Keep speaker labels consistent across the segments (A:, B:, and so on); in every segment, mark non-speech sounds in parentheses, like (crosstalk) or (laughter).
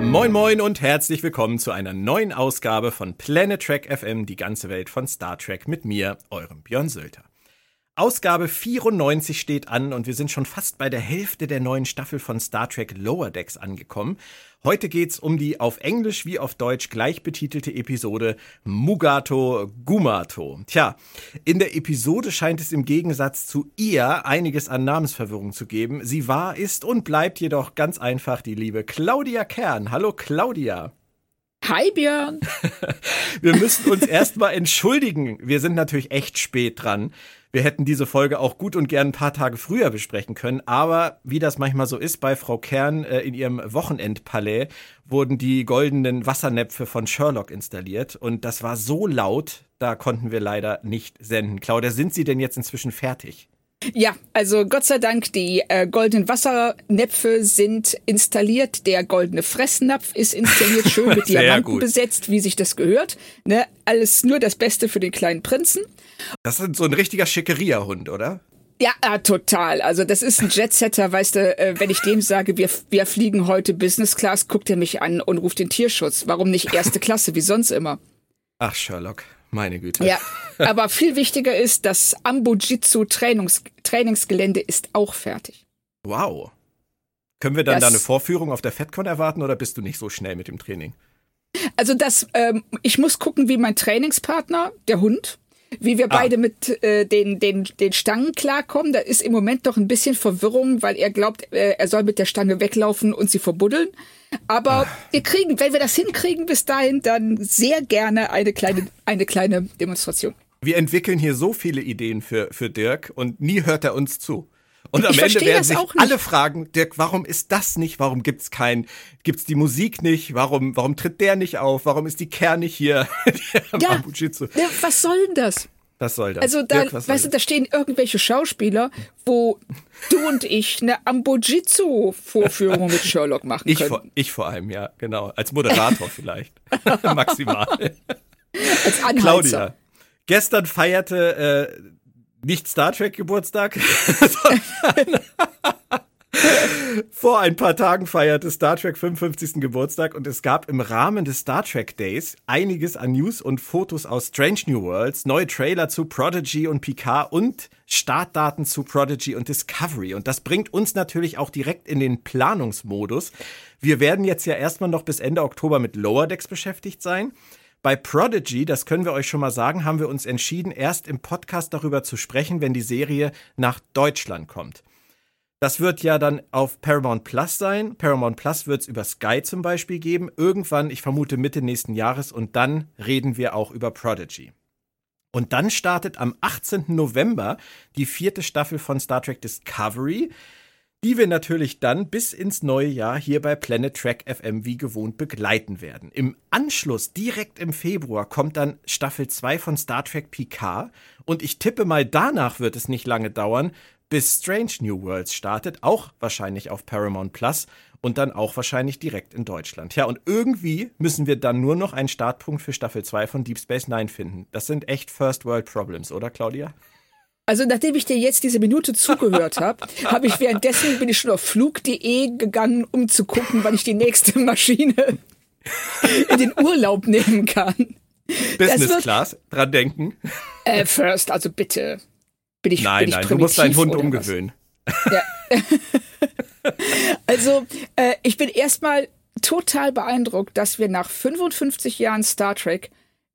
A: Moin Moin und herzlich willkommen zu einer neuen Ausgabe von Planet Trek FM, die ganze Welt von Star Trek mit mir, eurem Björn Sölter. Ausgabe 94 steht an und wir sind schon fast bei der Hälfte der neuen Staffel von Star Trek Lower Decks angekommen. Heute geht's um die auf Englisch wie auf Deutsch gleich betitelte Episode Mugato Gumato. Tja, in der Episode scheint es im Gegensatz zu ihr einiges an Namensverwirrung zu geben. Sie war, ist und bleibt jedoch ganz einfach die liebe Claudia Kern. Hallo Claudia.
B: Hi Björn. (laughs)
A: Wir müssen uns erstmal entschuldigen. Wir sind natürlich echt spät dran. Wir hätten diese Folge auch gut und gern ein paar Tage früher besprechen können, aber wie das manchmal so ist bei Frau Kern äh, in ihrem Wochenendpalais, wurden die goldenen Wassernäpfe von Sherlock installiert und das war so laut, da konnten wir leider nicht senden. Claudia, sind Sie denn jetzt inzwischen fertig?
B: Ja, also Gott sei Dank, die äh, goldenen Wassernäpfe sind installiert. Der goldene Fressnapf ist installiert, (laughs) schön mit Diamanten gut. besetzt, wie sich das gehört. Ne? Alles nur das Beste für den kleinen Prinzen.
A: Das ist so ein richtiger Schickeria-Hund, oder?
B: Ja, äh, total. Also das ist ein Jetsetter, weißt du, äh, wenn ich dem sage, wir, wir fliegen heute Business Class, guckt er mich an und ruft den Tierschutz. Warum nicht erste Klasse, wie sonst immer?
A: Ach, Sherlock. Meine Güte.
B: Ja, aber viel wichtiger ist, das Ambujitsu Trainings Trainingsgelände ist auch fertig.
A: Wow. Können wir dann das, da eine Vorführung auf der FedCon erwarten oder bist du nicht so schnell mit dem Training?
B: Also das, ähm, ich muss gucken, wie mein Trainingspartner, der Hund, wie wir ah. beide mit äh, den, den, den Stangen klarkommen. Da ist im Moment doch ein bisschen Verwirrung, weil er glaubt, äh, er soll mit der Stange weglaufen und sie verbuddeln. Aber ah. wir kriegen, wenn wir das hinkriegen bis dahin, dann sehr gerne eine kleine, eine kleine Demonstration.
A: Wir entwickeln hier so viele Ideen für, für Dirk und nie hört er uns zu. Und am ich Ende werden sich alle fragen, Dirk, warum ist das nicht? Warum gibt's kein, gibt's die Musik nicht? Warum, warum tritt der nicht auf? Warum ist die Kern nicht hier? (laughs)
B: ja, was soll denn das?
A: Was soll das?
B: Also da, Dirk, weißt du, da stehen irgendwelche Schauspieler, wo du und ich eine Ambojitsu-Vorführung mit Sherlock machen
A: ich
B: können.
A: Vor, ich vor allem, ja, genau. Als Moderator (laughs) vielleicht. (laughs) Maximal.
B: Als Anheizer.
A: Claudia, gestern feierte äh, nicht Star Trek Geburtstag, (laughs) vor ein paar Tagen feierte Star Trek 55. Geburtstag und es gab im Rahmen des Star Trek Days einiges an News und Fotos aus Strange New Worlds, neue Trailer zu Prodigy und Picard und Startdaten zu Prodigy und Discovery. Und das bringt uns natürlich auch direkt in den Planungsmodus. Wir werden jetzt ja erstmal noch bis Ende Oktober mit Lower Decks beschäftigt sein. Bei Prodigy, das können wir euch schon mal sagen, haben wir uns entschieden, erst im Podcast darüber zu sprechen, wenn die Serie nach Deutschland kommt. Das wird ja dann auf Paramount Plus sein. Paramount Plus wird es über Sky zum Beispiel geben. Irgendwann, ich vermute Mitte nächsten Jahres. Und dann reden wir auch über Prodigy. Und dann startet am 18. November die vierte Staffel von Star Trek Discovery die wir natürlich dann bis ins neue Jahr hier bei Planet Track FM wie gewohnt begleiten werden. Im Anschluss, direkt im Februar, kommt dann Staffel 2 von Star Trek Picard und ich tippe mal, danach wird es nicht lange dauern, bis Strange New Worlds startet, auch wahrscheinlich auf Paramount Plus und dann auch wahrscheinlich direkt in Deutschland. Ja, und irgendwie müssen wir dann nur noch einen Startpunkt für Staffel 2 von Deep Space Nine finden. Das sind echt First World Problems, oder Claudia?
B: Also nachdem ich dir jetzt diese Minute zugehört habe, habe ich währenddessen bin ich schon auf flug.de gegangen, um zu gucken, wann ich die nächste Maschine in den Urlaub nehmen kann.
A: Business wird, Class, dran denken.
B: Äh, first, also bitte.
A: Bin ich, nein, bin ich nein, du musst deinen Hund umgewöhnen. Ja. (laughs)
B: also, äh, ich bin erstmal total beeindruckt, dass wir nach 55 Jahren Star Trek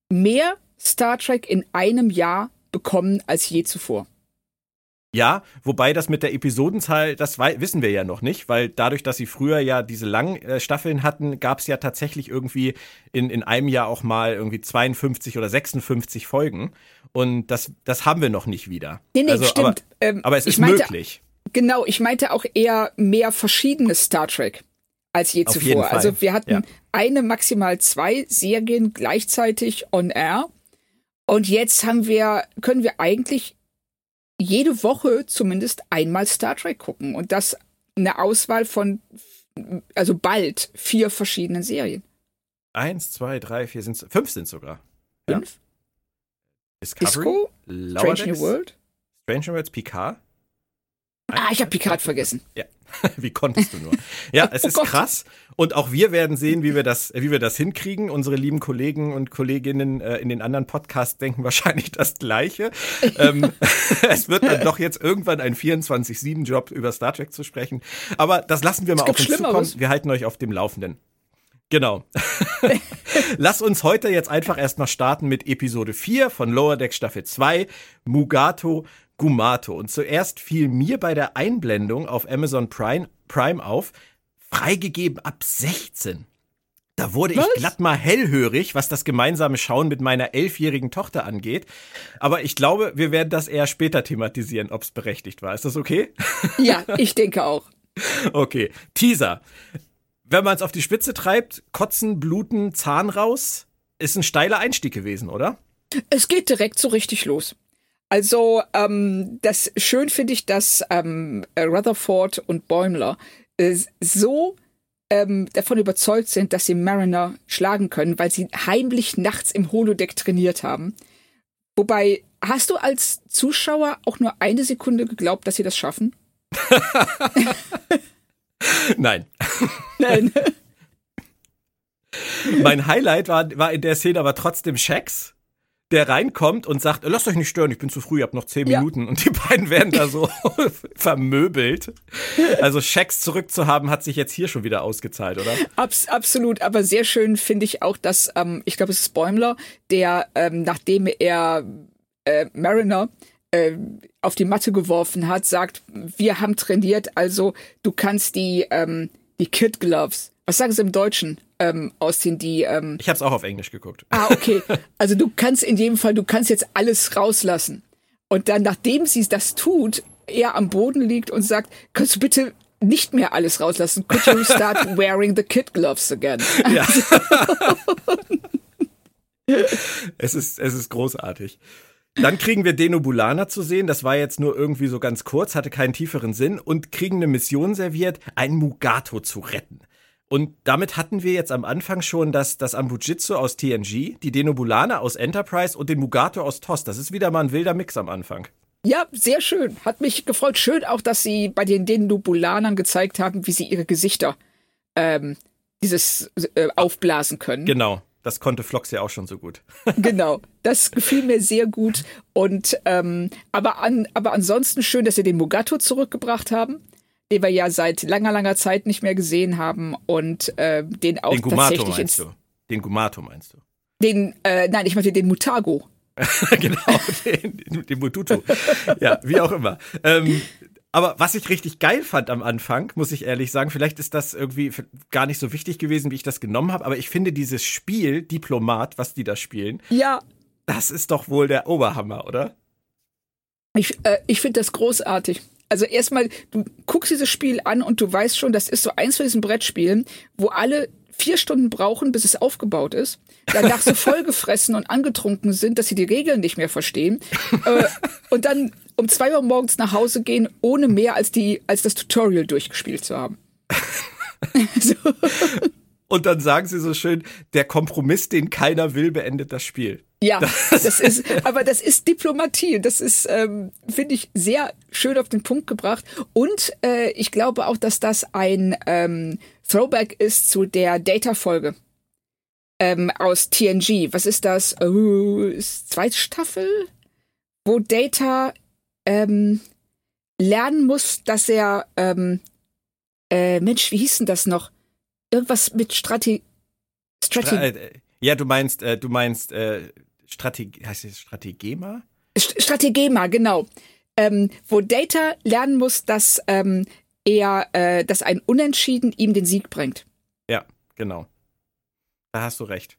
B: mehr Star Trek in einem Jahr bekommen als je zuvor.
A: Ja, wobei das mit der Episodenzahl, das wissen wir ja noch nicht, weil dadurch, dass sie früher ja diese langen äh, Staffeln hatten, gab es ja tatsächlich irgendwie in, in einem Jahr auch mal irgendwie 52 oder 56 Folgen. Und das, das haben wir noch nicht wieder.
B: Nee, nee, also, stimmt.
A: Aber, ähm, aber es ist meinte, möglich.
B: Genau, ich meinte auch eher mehr verschiedene Star Trek als je Auf zuvor. Also wir hatten ja. eine, maximal zwei Serien gleichzeitig on air. Und jetzt haben wir, können wir eigentlich jede Woche zumindest einmal Star Trek gucken und das eine Auswahl von, also bald vier verschiedenen Serien.
A: Eins, zwei, drei, vier sind fünf sind sogar.
B: Fünf? Ja.
A: Discovery,
B: Disco, Strange New World,
A: Strange New Worlds, Picard.
B: Ah, ich habe Picard vergessen.
A: Ja, (laughs) wie konntest du nur? Ja, (laughs) es
B: Oh
A: ist
B: Gott.
A: krass und auch wir werden sehen, wie wir das, wie wir das hinkriegen. Unsere lieben Kollegen und Kolleginnen äh, in den anderen Podcasts denken wahrscheinlich das Gleiche. ähm, (laughs) es wird dann doch jetzt irgendwann ein 24/7-Job über Star Trek zu sprechen, aber das lassen wir mal auf uns zukommen.
B: Schlimmeres.
A: Wir halten euch auf dem Laufenden. Genau. Lass uns heute jetzt einfach erstmal starten mit Episode 4 von Lower Deck Staffel 2, Mugato Gumato. Und zuerst fiel mir bei der Einblendung auf Amazon Prime, Prime auf, freigegeben ab 16. Da wurde
B: Was?
A: ich glatt mal hellhörig, was das gemeinsame Schauen mit meiner elfjährigen Tochter angeht. Aber ich glaube, wir werden das eher später thematisieren, ob es berechtigt war. Ist das okay? (laughs)
B: Ja, ich denke auch.
A: Okay, Teaser. Wenn man es auf die Spitze treibt, kotzen, bluten, Zahn raus, ist ein steiler Einstieg gewesen, oder?
B: Es geht direkt so richtig los. Also, ähm, das schön finde ich, dass ähm, Rutherford und Bäumler äh, so ähm, davon überzeugt sind, dass sie Mariner schlagen können, weil sie heimlich nachts im Holodeck trainiert haben. Wobei, hast du als Zuschauer auch nur eine Sekunde geglaubt, dass sie das schaffen? (laughs)
A: Nein.
B: Nein. (laughs)
A: Mein Highlight war, war in der Szene aber trotzdem Shax, der reinkommt und sagt, lasst euch nicht stören, ich bin zu früh, ich hab noch zehn
B: Ja.
A: Minuten. Und die beiden werden da so (laughs) vermöbelt. Also Shax zurückzuhaben, hat sich jetzt hier schon wieder ausgezahlt, oder?
B: Abs absolut, aber sehr schön finde ich auch, dass, ähm, ich glaube, es ist Bäumler, der, ähm, nachdem er äh, Mariner äh, auf die Matte geworfen hat, sagt, wir haben trainiert, also du kannst die, ähm, die Kid Gloves, was sagen sie im Deutschen, ähm, ausziehen, die, ähm,
A: Ich hab's auch auf Englisch geguckt.
B: ah, okay, (laughs) also du kannst in jedem Fall, du kannst jetzt alles rauslassen. Und dann, nachdem sie das tut, er am Boden liegt und sagt, kannst du bitte nicht mehr alles rauslassen? Could you start (laughs) wearing the kid gloves again?
A: Ja. (laughs) es, ist, es ist großartig. Dann kriegen wir Denobulana zu sehen. Das war jetzt nur irgendwie so ganz kurz, hatte keinen tieferen Sinn und kriegen eine Mission serviert, ein Mugato zu retten. Und damit hatten wir jetzt am Anfang schon das, das Ambujitsu aus TNG, die Denobulana aus Enterprise und den Mugato aus TOS. Das ist wieder mal ein wilder Mix am Anfang.
B: Ja, sehr schön. Hat mich gefreut. Schön auch, dass sie bei den Denubulanern gezeigt haben, wie sie ihre Gesichter ähm, dieses äh, aufblasen können.
A: Genau. Das konnte Flox ja auch schon so gut. (laughs)
B: genau. Das gefiel mir sehr gut. Und ähm, aber an, aber ansonsten schön, dass sie den Mugato zurückgebracht haben, den wir ja seit langer, langer Zeit nicht mehr gesehen haben und äh, den auch
A: Den Gumato
B: tatsächlich
A: meinst
B: ins,
A: du? Den Gumato meinst du?
B: den äh, nein, ich meinte den Mutago. (laughs)
A: genau, den, den Mututu. Ja, wie auch immer. Ähm, aber was ich richtig geil fand am Anfang, muss ich ehrlich sagen, vielleicht ist das irgendwie gar nicht so wichtig gewesen, wie ich das genommen habe, aber ich finde dieses Spiel, Diplomat, was die da spielen,
B: Ja,
A: das ist doch wohl der Oberhammer, oder?
B: Ich, äh, ich finde das großartig. Also erstmal, du guckst dieses Spiel an und du weißt schon, das ist so eins von diesen Brettspielen, wo alle vier Stunden brauchen, bis es aufgebaut ist, danach (laughs) so vollgefressen und angetrunken sind, dass sie die Regeln nicht mehr verstehen. Äh, und dann um zwei Uhr morgens nach Hause gehen, ohne mehr als die als das Tutorial durchgespielt zu haben. (laughs) (laughs) so,
A: Und dann sagen sie so schön, der Kompromiss, den keiner will, beendet das Spiel.
B: ja, das (laughs) ist, aber das ist Diplomatie. Das ist, ähm, finde ich, sehr schön auf den Punkt gebracht. Und äh, ich glaube auch, dass das ein ähm, Throwback ist zu der Data-Folge ähm, aus TNG. Was ist das? Oh, ist zweite Staffel, wo Data ähm, lernen muss, dass er ähm, äh, Mensch, wie hieß denn das noch? Irgendwas mit Strategie. Strategie.
A: Stra äh, ja, du meinst, äh, du meinst äh, Strategie, heißt es Strategema?
B: St- Strategema, genau. Ähm, wo Data lernen muss, dass ähm, er, äh, dass ein Unentschieden ihm den Sieg bringt.
A: Ja, genau. Da hast du recht.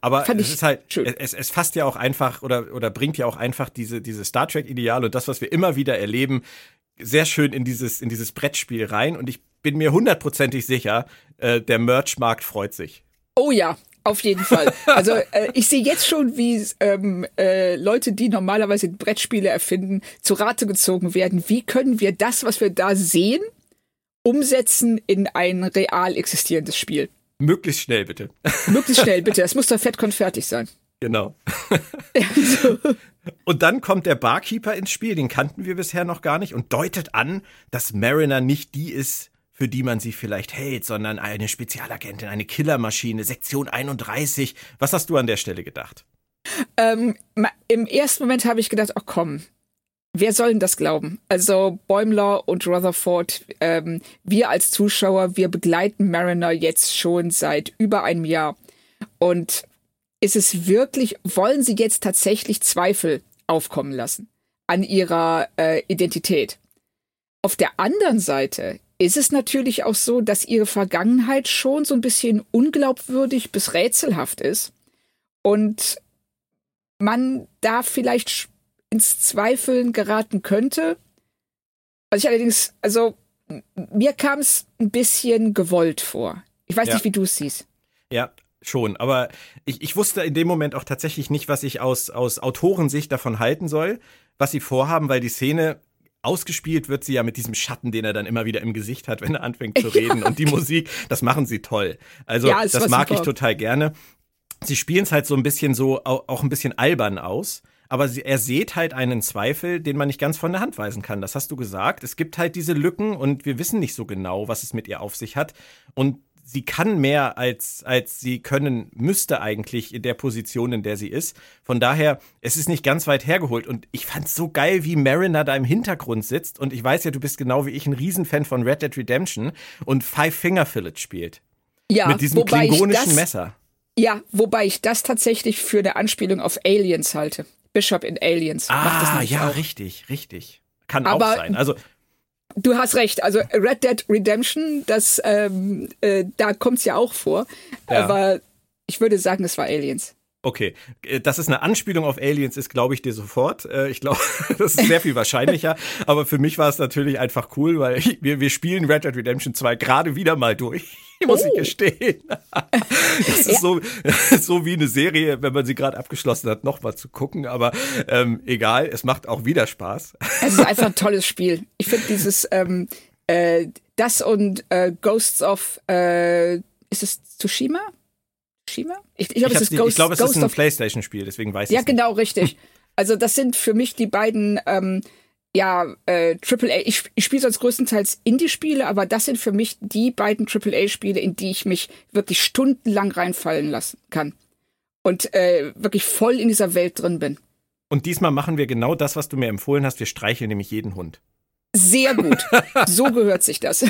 A: Aber
B: Fand
A: es ist halt, es, es fasst ja auch einfach oder, oder bringt ja auch einfach diese, diese Star Trek-Ideale und das, was wir immer wieder erleben, sehr schön in dieses, in dieses Brettspiel rein. Und ich bin mir hundertprozentig sicher, äh, der Merch-Markt freut sich.
B: Oh ja, auf jeden Fall. Also (laughs) äh, ich sehe jetzt schon, wie ähm, äh, Leute, die normalerweise Brettspiele erfinden, zu Rate gezogen werden. Wie können wir das, was wir da sehen, umsetzen in ein real existierendes Spiel?
A: Möglichst schnell, bitte.
B: Möglichst (laughs) schnell, bitte. Das muss doch fettkonfertig sein.
A: Genau. (laughs) so. Und dann kommt der Barkeeper ins Spiel, den kannten wir bisher noch gar nicht, und deutet an, dass Mariner nicht die ist, für die man sie vielleicht hält, sondern eine Spezialagentin, eine Killermaschine, Sektion 31. Was hast du an der Stelle gedacht?
B: Ähm, Im ersten Moment habe ich gedacht, oh komm, wer soll denn das glauben? Also Bäumler und Rutherford, ähm, wir als Zuschauer, wir begleiten Mariner jetzt schon seit über einem Jahr. Und ist es wirklich, wollen sie jetzt tatsächlich Zweifel aufkommen lassen an ihrer äh, Identität? Auf der anderen Seite ist es natürlich auch so, dass ihre Vergangenheit schon so ein bisschen unglaubwürdig bis rätselhaft ist und man da vielleicht ins Zweifeln geraten könnte. Was ich allerdings, also mir kam es ein bisschen gewollt vor. Ich weiß ja. nicht, wie du es siehst.
A: Ja, schon. Aber ich, ich wusste in dem Moment auch tatsächlich nicht, was ich aus, aus Autorensicht davon halten soll, was sie vorhaben, weil die Szene ausgespielt wird sie ja mit diesem Schatten, den er dann immer wieder im Gesicht hat, wenn er anfängt zu (laughs) reden. Ja. Und die Musik, das machen sie toll. Also ja, das mag super. ich total gerne. Sie spielen es halt so ein bisschen so, auch ein bisschen albern aus. Aber sie, er sieht halt einen Zweifel, den man nicht ganz von der Hand weisen kann. Das hast du gesagt. Es gibt halt diese Lücken und wir wissen nicht so genau, was es mit ihr auf sich hat. Und sie kann mehr als, als sie können müsste eigentlich in der Position, in der sie ist. Von daher, es ist nicht ganz weit hergeholt. Und ich fand's so geil, wie Mariner da im Hintergrund sitzt. Und ich weiß ja, du bist genau wie ich ein Riesenfan von Red Dead Redemption und Five Finger Fillet spielt. Ja, mit diesem klingonischen das, Messer.
B: Ja, wobei ich das tatsächlich für eine Anspielung auf Aliens halte. Bishop in Aliens.
A: Ah, ja, auch. richtig, richtig. Kann Aber auch sein. Also
B: Du hast recht. Also Red Dead Redemption, das ähm, äh, da kommt's ja auch vor. Ja. Aber ich würde sagen, es war Aliens.
A: Okay, äh, dass es eine Anspielung auf Aliens ist, glaube ich dir sofort. Äh, ich glaube, (laughs) das ist sehr viel wahrscheinlicher. (laughs) Aber für mich war es natürlich einfach cool, weil wir, wir spielen Red Dead Redemption 2 gerade wieder mal durch. (laughs) Muss oh. ich gestehen. Das ist ja. so, so wie eine Serie, wenn man sie gerade abgeschlossen hat, nochmal zu gucken. Aber ähm, egal, es macht auch wieder Spaß.
B: Es ist einfach ein tolles Spiel. Ich finde dieses, ähm, äh, das und äh, Ghosts of, äh, ist es Tsushima? Tsushima?
A: Ich, ich glaube, es ist Ghost, ich glaub, es Ghost ist ein Playstation-Spiel, deswegen weiß ich
B: Ja, genau, richtig. (laughs) Also das sind für mich die beiden ähm, ja, äh, AAA, ich, ich spiele sonst größtenteils Indie-Spiele, aber das sind für mich die beiden AAA-Spiele, in die ich mich wirklich stundenlang reinfallen lassen kann. Und äh, wirklich voll in dieser Welt drin bin.
A: Und diesmal machen wir genau das, was du mir empfohlen hast. Wir streicheln nämlich jeden Hund.
B: Sehr gut. So gehört sich das.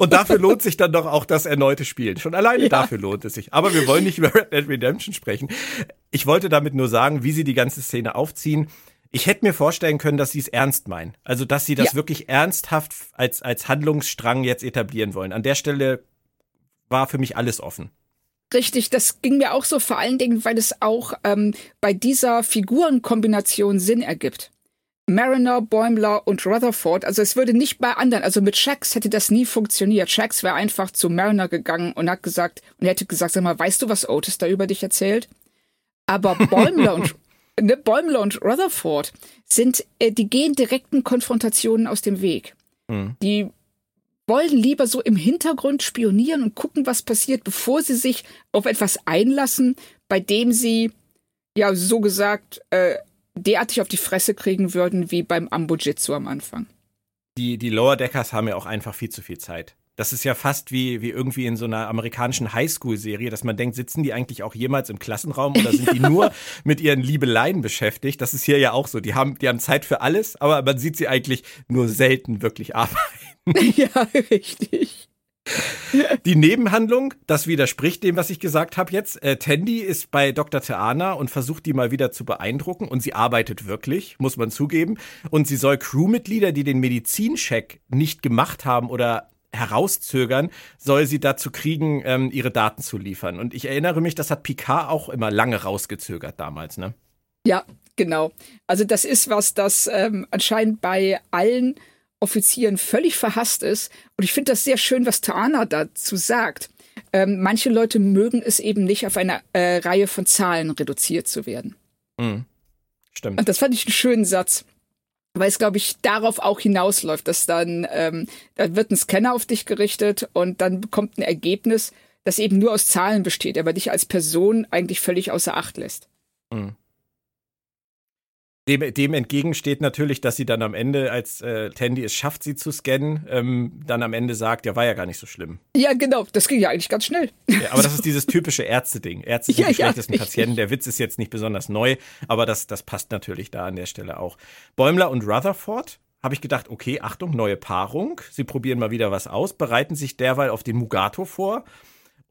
A: Und dafür lohnt sich dann doch auch das erneute Spielen. Schon alleine ja. dafür lohnt es sich. Aber wir wollen nicht über Red Dead Redemption sprechen. Ich wollte damit nur sagen, wie sie die ganze Szene aufziehen. Ich hätte mir vorstellen können, dass sie es ernst meinen. Also, dass sie das ja. wirklich ernsthaft als, als Handlungsstrang jetzt etablieren wollen. An der Stelle war für mich alles offen.
B: Richtig, das ging mir auch so, vor allen Dingen, weil es auch ähm, bei dieser Figurenkombination Sinn ergibt. Mariner, Bäumler und Rutherford. Also es würde nicht bei anderen, also mit Shax hätte das nie funktioniert. Shax wäre einfach zu Mariner gegangen und hat gesagt, und er hätte gesagt, sag mal, weißt du, was Otis da über dich erzählt? Aber Bäumler und (laughs) ne, Bäumler und Rutherford sind, äh, die gehen direkten Konfrontationen aus dem Weg. Mhm. Die wollen lieber so im Hintergrund spionieren und gucken, was passiert, bevor sie sich auf etwas einlassen, bei dem sie ja so gesagt äh, derartig auf die Fresse kriegen würden wie beim Ambujitsu am Anfang.
A: Die, die Lower Deckers haben ja auch einfach viel zu viel Zeit. Das ist ja fast wie, wie irgendwie in so einer amerikanischen Highschool-Serie, dass man denkt, sitzen die eigentlich auch jemals im Klassenraum oder sind die (laughs) nur mit ihren Liebeleien beschäftigt? Das ist hier ja auch so. Die haben, die haben Zeit für alles, aber man sieht sie eigentlich nur selten wirklich arbeiten. (laughs)
B: Ja, richtig. (laughs)
A: Die Nebenhandlung, das widerspricht dem, was ich gesagt habe jetzt. Äh, Tandy ist bei Dr. Theana und versucht die mal wieder zu beeindrucken und sie arbeitet wirklich, muss man zugeben. Und sie soll Crewmitglieder, die den Medizincheck nicht gemacht haben oder herauszögern, soll sie dazu kriegen, ähm, ihre Daten zu liefern. Und ich erinnere mich, das hat Picard auch immer lange rausgezögert damals, ne?
B: Ja, genau. Also das ist was, das ähm, anscheinend bei allen Offizieren völlig verhasst ist. Und ich finde das sehr schön, was Taana dazu sagt. Ähm, manche Leute mögen es eben nicht, auf eine äh, Reihe von Zahlen reduziert zu werden.
A: Mhm. Stimmt.
B: Und das fand ich einen schönen Satz. Weil es, glaube ich, darauf auch hinausläuft, dass dann, ähm, da wird ein Scanner auf dich gerichtet und dann bekommt ein Ergebnis, das eben nur aus Zahlen besteht, aber dich als Person eigentlich völlig außer Acht lässt. Mhm.
A: Dem, dem entgegen steht natürlich, dass sie dann am Ende, als äh, Tandy es schafft, sie zu scannen, ähm, dann am Ende sagt, ja, war ja gar nicht so schlimm.
B: Ja, genau, das ging ja eigentlich ganz schnell.
A: Ja, aber das (laughs) ist dieses typische Ärzte-Ding. Ärzte sind ja, die schlechtesten ja, Patienten. Der Witz ist jetzt nicht besonders neu, aber das, das passt natürlich da an der Stelle auch. Bäumler und Rutherford habe ich gedacht, okay, Achtung, neue Paarung. Sie probieren mal wieder was aus, bereiten sich derweil auf den Mugato vor.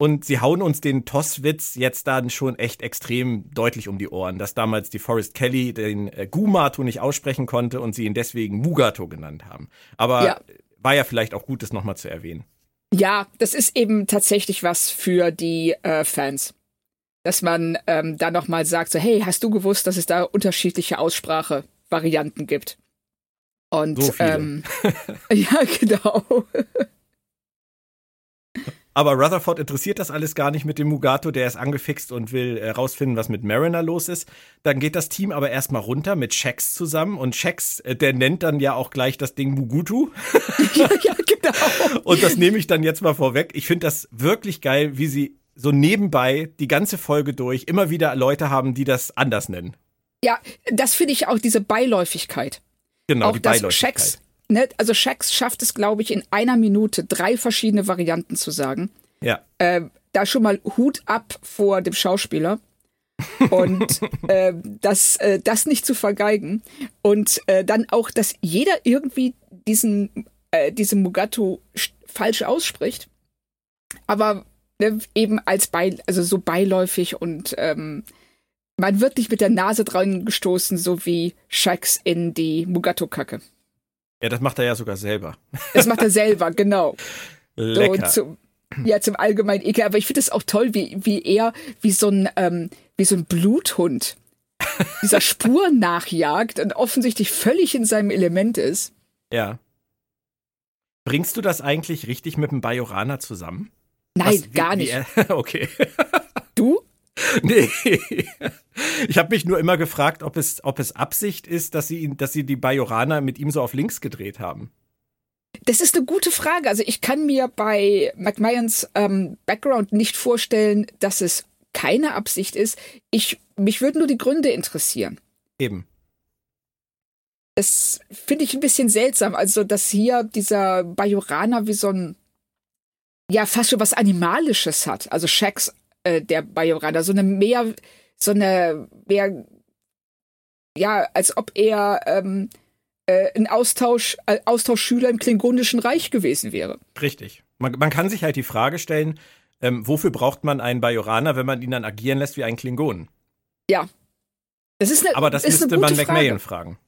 A: Und sie hauen uns den Toss-Witz jetzt dann schon echt extrem deutlich um die Ohren, dass damals die Forrest Kelly den äh, Gumato nicht aussprechen konnte und sie ihn deswegen Mugato genannt haben. Aber ja. war ja vielleicht auch gut, das nochmal zu erwähnen.
B: Ja, das ist eben tatsächlich was für die äh, Fans. Dass man ähm, da nochmal sagt, so, hey, hast du gewusst, dass es da unterschiedliche Aussprachevarianten gibt? Und so ähm, (laughs) (laughs) ja, genau. (laughs)
A: Aber Rutherford interessiert das alles gar nicht mit dem Mugato, der ist angefixt und will herausfinden, äh, was mit Mariner los ist. Dann geht das Team aber erstmal runter mit Shax zusammen und Shax, äh, der nennt dann ja auch gleich das Ding Mugutu. (laughs) ja, ja, genau. Und das nehme ich dann jetzt mal vorweg. Ich finde das wirklich geil, wie sie so nebenbei die ganze Folge durch immer wieder Leute haben, die das anders nennen.
B: Ja, das finde ich auch diese Beiläufigkeit.
A: Genau,
B: auch
A: die Beiläufigkeit. Shax
B: ne, also Shax schafft es, glaube ich, in einer Minute drei verschiedene Varianten zu sagen.
A: Ja.
B: Äh, da schon mal Hut ab vor dem Schauspieler. und (laughs) äh, das, äh, das nicht zu vergeigen. Und äh, dann auch, dass jeder irgendwie diesen, äh, diesen Mugato falsch ausspricht. Aber ne, eben als bei, also so beiläufig und ähm, man wird nicht mit der Nase dran gestoßen, so wie Shax in die Mugato-Kacke.
A: Ja, das macht er ja sogar selber. (laughs)
B: Das macht er selber, genau.
A: Lecker.
B: So, zum, ja, zum allgemeinen Ekel. Aber ich finde es auch toll, wie, wie er, wie so ein, ähm, wie so ein Bluthund dieser (laughs) Spur nachjagt und offensichtlich völlig in seinem Element ist.
A: Ja. Bringst du das eigentlich richtig mit dem Bajoraner zusammen?
B: Nein, Was, wie, gar nicht.
A: Er, (laughs) okay. (laughs) Nee. Ich habe mich nur immer gefragt, ob es, ob es Absicht ist, dass sie, dass sie die Bajoraner mit ihm so auf links gedreht haben.
B: Das ist eine gute Frage. Also ich kann mir bei McMahons ähm, Background nicht vorstellen, dass es keine Absicht ist. Ich, mich würden nur die Gründe interessieren.
A: Eben.
B: Das finde ich ein bisschen seltsam. Also, dass hier dieser Bajoraner wie so ein, ja, fast schon was Animalisches hat. Also Shax äh, der Bajoraner, so eine mehr, so eine mehr, ja, als ob er ähm, äh, ein Austausch, äh, Austauschschüler im Klingonischen Reich gewesen wäre.
A: Richtig. Man, man kann sich halt die Frage stellen, ähm, wofür braucht man einen Bajoraner, wenn man ihn dann agieren lässt wie einen Klingonen?
B: Ja.
A: Das ist eine, Aber das müsste man McMahon fragen.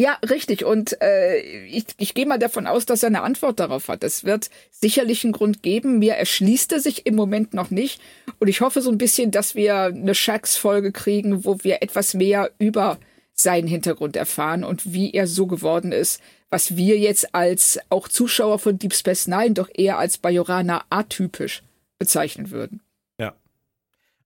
B: Ja, richtig. Und äh, ich, ich gehe mal davon aus, dass er eine Antwort darauf hat. Es wird sicherlich einen Grund geben. Mir erschließt er sich im Moment noch nicht. Und ich hoffe so ein bisschen, dass wir eine Shax-Folge kriegen, wo wir etwas mehr über seinen Hintergrund erfahren und wie er so geworden ist, was wir jetzt als auch Zuschauer von Deep Space Nine doch eher als Bajorana atypisch bezeichnen würden.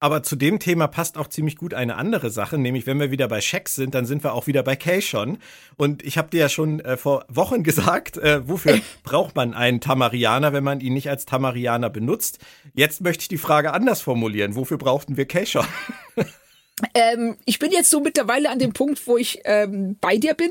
A: Aber zu dem Thema passt auch ziemlich gut eine andere Sache, nämlich wenn wir wieder bei Shax sind, dann sind wir auch wieder bei schon. Und ich habe dir ja schon äh, vor Wochen (laughs) gesagt, äh, wofür braucht man einen Tamarianer, wenn man ihn nicht als Tamarianer benutzt? Jetzt möchte ich die Frage anders formulieren. Wofür brauchten wir schon? (laughs)
B: ähm, ich bin jetzt so mittlerweile an dem Punkt, wo ich ähm, bei dir bin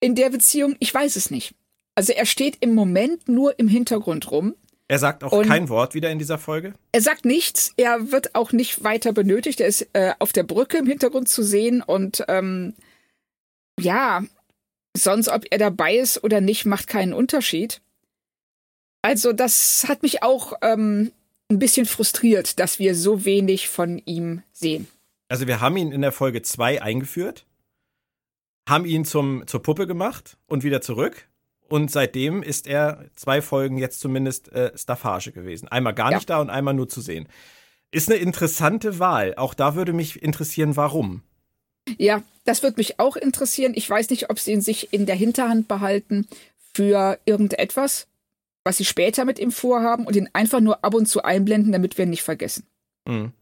B: in der Beziehung. Ich weiß es nicht. Also er steht im Moment nur im Hintergrund rum.
A: Er sagt auch und kein Wort wieder in dieser Folge?
B: Er sagt nichts. Er wird auch nicht weiter benötigt. Er ist äh, auf der Brücke im Hintergrund zu sehen und ähm, ja, sonst, ob er dabei ist oder nicht, macht keinen Unterschied. Also, das hat mich auch ähm, ein bisschen frustriert, dass wir so wenig von ihm sehen.
A: Also, wir haben ihn in der Folge 2 eingeführt, haben ihn zum, zur Puppe gemacht und wieder zurück. Und seitdem ist er zwei Folgen jetzt zumindest äh, Staffage gewesen. Einmal gar ja. nicht da und einmal nur zu sehen. Ist eine interessante Wahl. Auch da würde mich interessieren, warum.
B: Ja, das würde mich auch interessieren. Ich weiß nicht, ob sie ihn sich in der Hinterhand behalten für irgendetwas, was sie später mit ihm vorhaben und ihn einfach nur ab und zu einblenden, damit wir ihn nicht vergessen.
A: Mhm.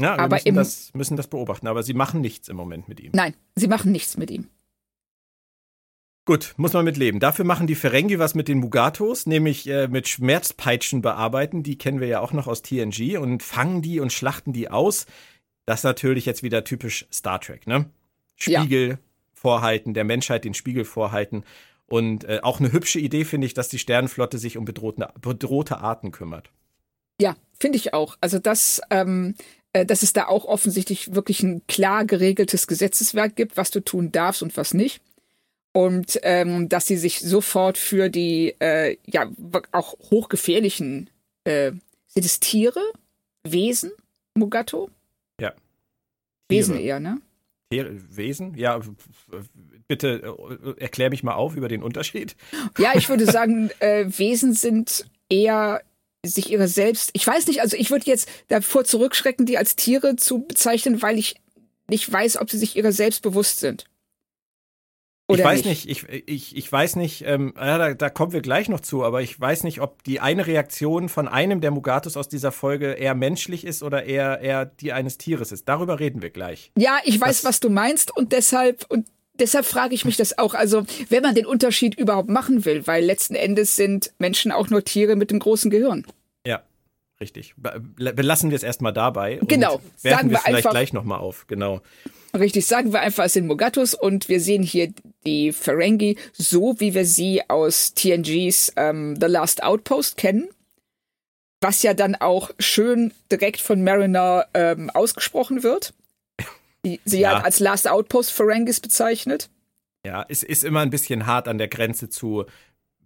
A: Ja, wir aber müssen, das, müssen das beobachten. Aber sie machen nichts im Moment mit ihm.
B: Nein, sie machen nichts mit ihm.
A: Gut, muss man mit leben. Dafür machen die Ferengi was mit den Mugatos, nämlich äh, mit Schmerzpeitschen bearbeiten. Die kennen wir ja auch noch aus TNG und fangen die und schlachten die aus. Das ist natürlich jetzt wieder typisch Star Trek, ne? Spiegel ja. vorhalten, der Menschheit den Spiegel vorhalten. Und äh, auch eine hübsche Idee finde ich, dass die Sternenflotte sich um bedrohte, bedrohte Arten kümmert.
B: Ja, finde ich auch. Also das, ähm, äh, dass es da auch offensichtlich wirklich ein klar geregeltes Gesetzeswerk gibt, was du tun darfst und was nicht. Und ähm, dass sie sich sofort für die äh, ja auch hochgefährlichen äh, sind es Tiere, Wesen, Mugato?
A: Ja.
B: Wesen eher, ne?
A: Wesen? Ja, bitte äh, erklär mich mal auf über den Unterschied.
B: Ja, ich würde (laughs) sagen, äh, Wesen sind eher sich ihrer selbst. Ich weiß nicht, also ich würde jetzt davor zurückschrecken, die als Tiere zu bezeichnen, weil ich nicht weiß, ob sie sich ihrer selbst bewusst sind.
A: Oder ich weiß nicht, nicht ich, ich, ich weiß nicht, ähm, ja, da, da kommen wir gleich noch zu, aber ich weiß nicht, ob die eine Reaktion von einem der Mugatos aus dieser Folge eher menschlich ist oder eher, eher die eines Tieres ist. Darüber reden wir gleich.
B: Ja, ich weiß, das, was du meinst und deshalb, und deshalb frage ich mich das auch. Also, wenn man den Unterschied überhaupt machen will, weil letzten Endes sind Menschen auch nur Tiere mit dem großen Gehirn.
A: Richtig. Belassen wir es erstmal dabei.
B: Genau.
A: Werten wir es vielleicht gleich nochmal auf. Genau.
B: Richtig, sagen wir einfach, es sind Mogatus und wir sehen hier die Ferengi, so wie wir sie aus TNGs ähm, The Last Outpost kennen. Was ja dann auch schön direkt von Mariner ähm, ausgesprochen wird. Die, sie ja. hat als Last Outpost Ferengis bezeichnet.
A: Ja, es ist immer ein bisschen hart an der Grenze zu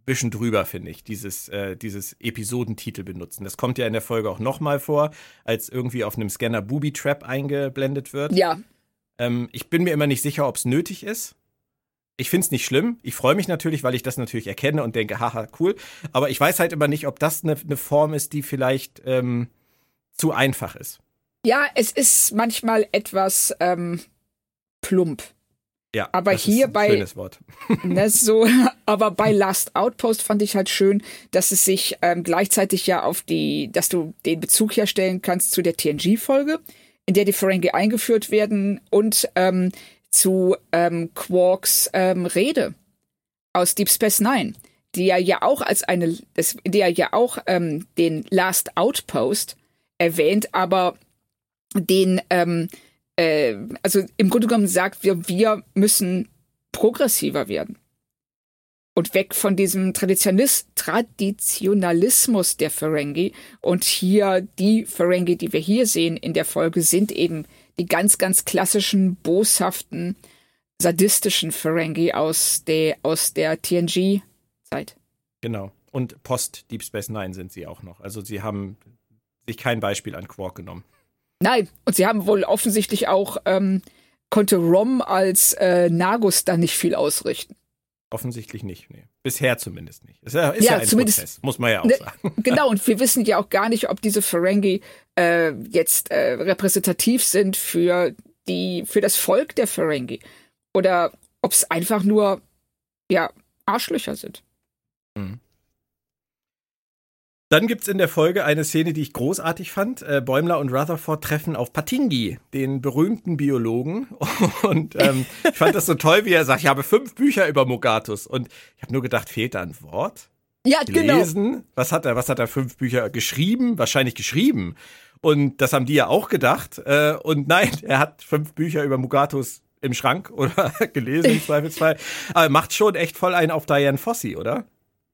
A: bisschen drüber, finde ich, dieses, äh, dieses Episodentitel benutzen. Das kommt ja in der Folge auch nochmal vor, als irgendwie auf einem Scanner Booby Trap eingeblendet wird.
B: Ja,
A: ähm, ich bin mir immer nicht sicher, ob es nötig ist. Ich finde es nicht schlimm. Ich freue mich natürlich, weil ich das natürlich erkenne und denke, haha, cool. Aber ich weiß halt immer nicht, ob das eine ne Form ist, die vielleicht ähm, zu einfach ist.
B: Ja, es ist manchmal etwas ähm, plump.
A: Ja,
B: aber hier bei
A: schönes Wort. (laughs)
B: Ne, so, aber bei Last Outpost fand ich halt schön, dass es sich ähm, gleichzeitig ja auf die, dass du den Bezug herstellen kannst zu der TNG-Folge in der die Ferengi eingeführt werden und ähm, zu ähm, Quarks ähm, Rede aus Deep Space Nine, die er ja auch als eine, das, der ja auch ähm, den Last Outpost erwähnt, aber den, ähm, äh, also im Grunde genommen sagt, wir, wir müssen progressiver werden und weg von diesem Traditionalis Traditionalismus der Ferengi. Und hier die Ferengi, die wir hier sehen in der Folge, sind eben die ganz, ganz klassischen, boshaften, sadistischen Ferengi aus der, aus der TNG-Zeit.
A: Genau. Und post Deep Space Nine sind sie auch noch. Also sie haben sich kein Beispiel an Quark genommen.
B: Nein, und sie haben wohl offensichtlich auch, ähm, konnte Rom als äh, Nagus da nicht viel ausrichten.
A: Offensichtlich nicht. Nee. Bisher zumindest nicht. Ist ja, ist ja, ja ein Prozess, muss man ja auch ne, sagen. (laughs) (laughs)
B: Genau, und wir wissen ja auch gar nicht, ob diese Ferengi äh, jetzt äh, repräsentativ sind für die, für das Volk der Ferengi. Oder ob es einfach nur, ja, Arschlöcher sind. Mhm.
A: Dann gibt es in der Folge eine Szene, die ich großartig fand. Äh, Bäumler und Rutherford treffen auf Patingi, den berühmten Biologen. (laughs) Und ähm, ich fand das so toll, wie er sagt, ich habe fünf Bücher über Mogatus. Und ich habe nur gedacht, fehlt da ein Wort?
B: Ja, genau. Gelesen?
A: genau. Was hat er? Was hat er? Fünf Bücher geschrieben? Wahrscheinlich geschrieben. Und das haben die ja auch gedacht. Äh, und nein, (laughs) er hat fünf Bücher über Mugatus im Schrank oder (laughs) gelesen im Zweifelsfall. Aber macht schon echt voll einen auf Diane Fossey, oder?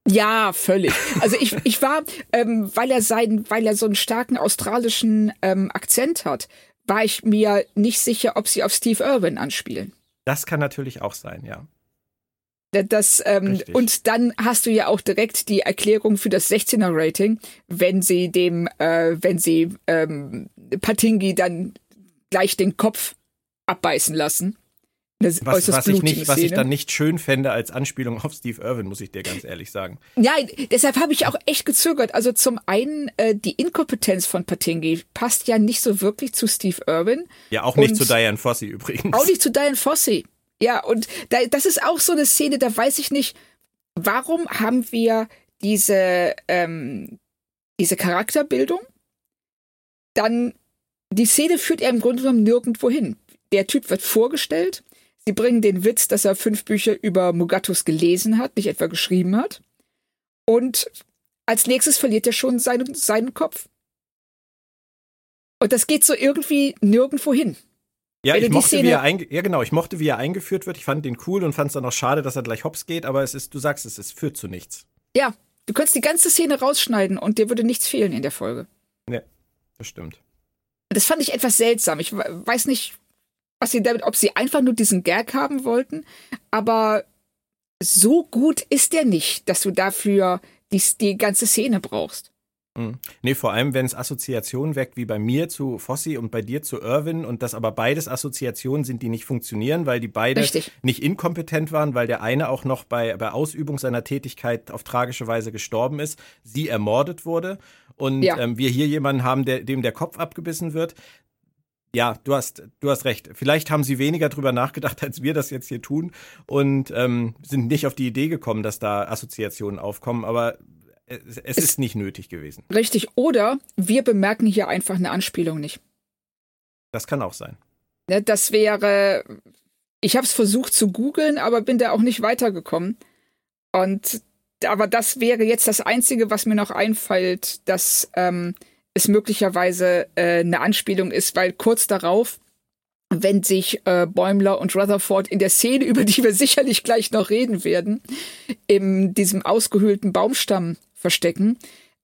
B: Ja, völlig. Also ich, ich war, ähm, weil er seinen, weil er so einen starken australischen ähm, Akzent hat, war ich mir nicht sicher, ob sie auf Steve Irwin anspielen.
A: Das kann natürlich auch sein, ja.
B: Das, ähm, und dann hast du ja auch direkt die Erklärung für das 16er Rating, wenn sie dem, äh, wenn sie ähm, Patingi dann gleich den Kopf abbeißen lassen.
A: Was, was ich nicht, was ich dann nicht schön fände als Anspielung auf Steve Irwin, muss ich dir ganz ehrlich sagen.
B: Ja, deshalb habe ich auch echt gezögert. Also zum einen, äh, die Inkompetenz von Patingi passt ja nicht so wirklich zu Steve Irwin.
A: Ja, auch nicht zu Diane Fossey übrigens.
B: Auch nicht zu Diane Fossey. Ja, und da, das ist auch so eine Szene, da weiß ich nicht, warum haben wir diese, ähm, diese Charakterbildung? Dann, die Szene führt er im Grunde genommen nirgendwo hin. Der Typ wird vorgestellt, Sie bringen den Witz, dass er fünf Bücher über Mugatus gelesen hat, nicht etwa geschrieben hat. Und als nächstes verliert er schon seinen, seinen Kopf. Und das geht so irgendwie nirgendwo hin.
A: Ja, ich mochte, wie er ja, genau, ich mochte, wie er eingeführt wird. Ich fand den cool und fand es dann auch schade, dass er gleich hops geht, aber es ist, du sagst es, es führt zu nichts.
B: Ja, du könntest die ganze Szene rausschneiden und dir würde nichts fehlen in der Folge.
A: Ja, das stimmt.
B: Das fand ich etwas seltsam. Ich weiß nicht, was sie damit, ob sie einfach nur diesen Gag haben wollten, aber so gut ist der nicht, dass du dafür die, die ganze Szene brauchst.
A: Mhm. Nee, vor allem, wenn es Assoziationen weckt, wie bei mir zu Fossi und bei dir zu Irwin und das aber beides Assoziationen sind, die nicht funktionieren, weil die beide
B: Richtig.
A: nicht inkompetent waren, weil der eine auch noch bei, bei Ausübung seiner Tätigkeit auf tragische Weise gestorben ist, sie ermordet wurde und ja. ähm, wir hier jemanden haben, der, dem der Kopf abgebissen wird. Ja, du hast, du hast recht. Vielleicht haben sie weniger drüber nachgedacht, als wir das jetzt hier tun und ähm, sind nicht auf die Idee gekommen, dass da Assoziationen aufkommen, aber es, es ist nicht nötig gewesen.
B: Richtig. Oder wir bemerken hier einfach eine Anspielung nicht.
A: Das kann auch sein.
B: Ne, das wäre. Ich habe es versucht zu googeln, aber bin da auch nicht weitergekommen. Und aber das wäre jetzt das Einzige, was mir noch einfällt, dass ähm, es möglicherweise äh, eine Anspielung ist, weil kurz darauf wenn sich äh, Bäumler und Rutherford in der Szene, (laughs) über die wir sicherlich gleich noch reden werden, in diesem ausgehöhlten Baumstamm verstecken.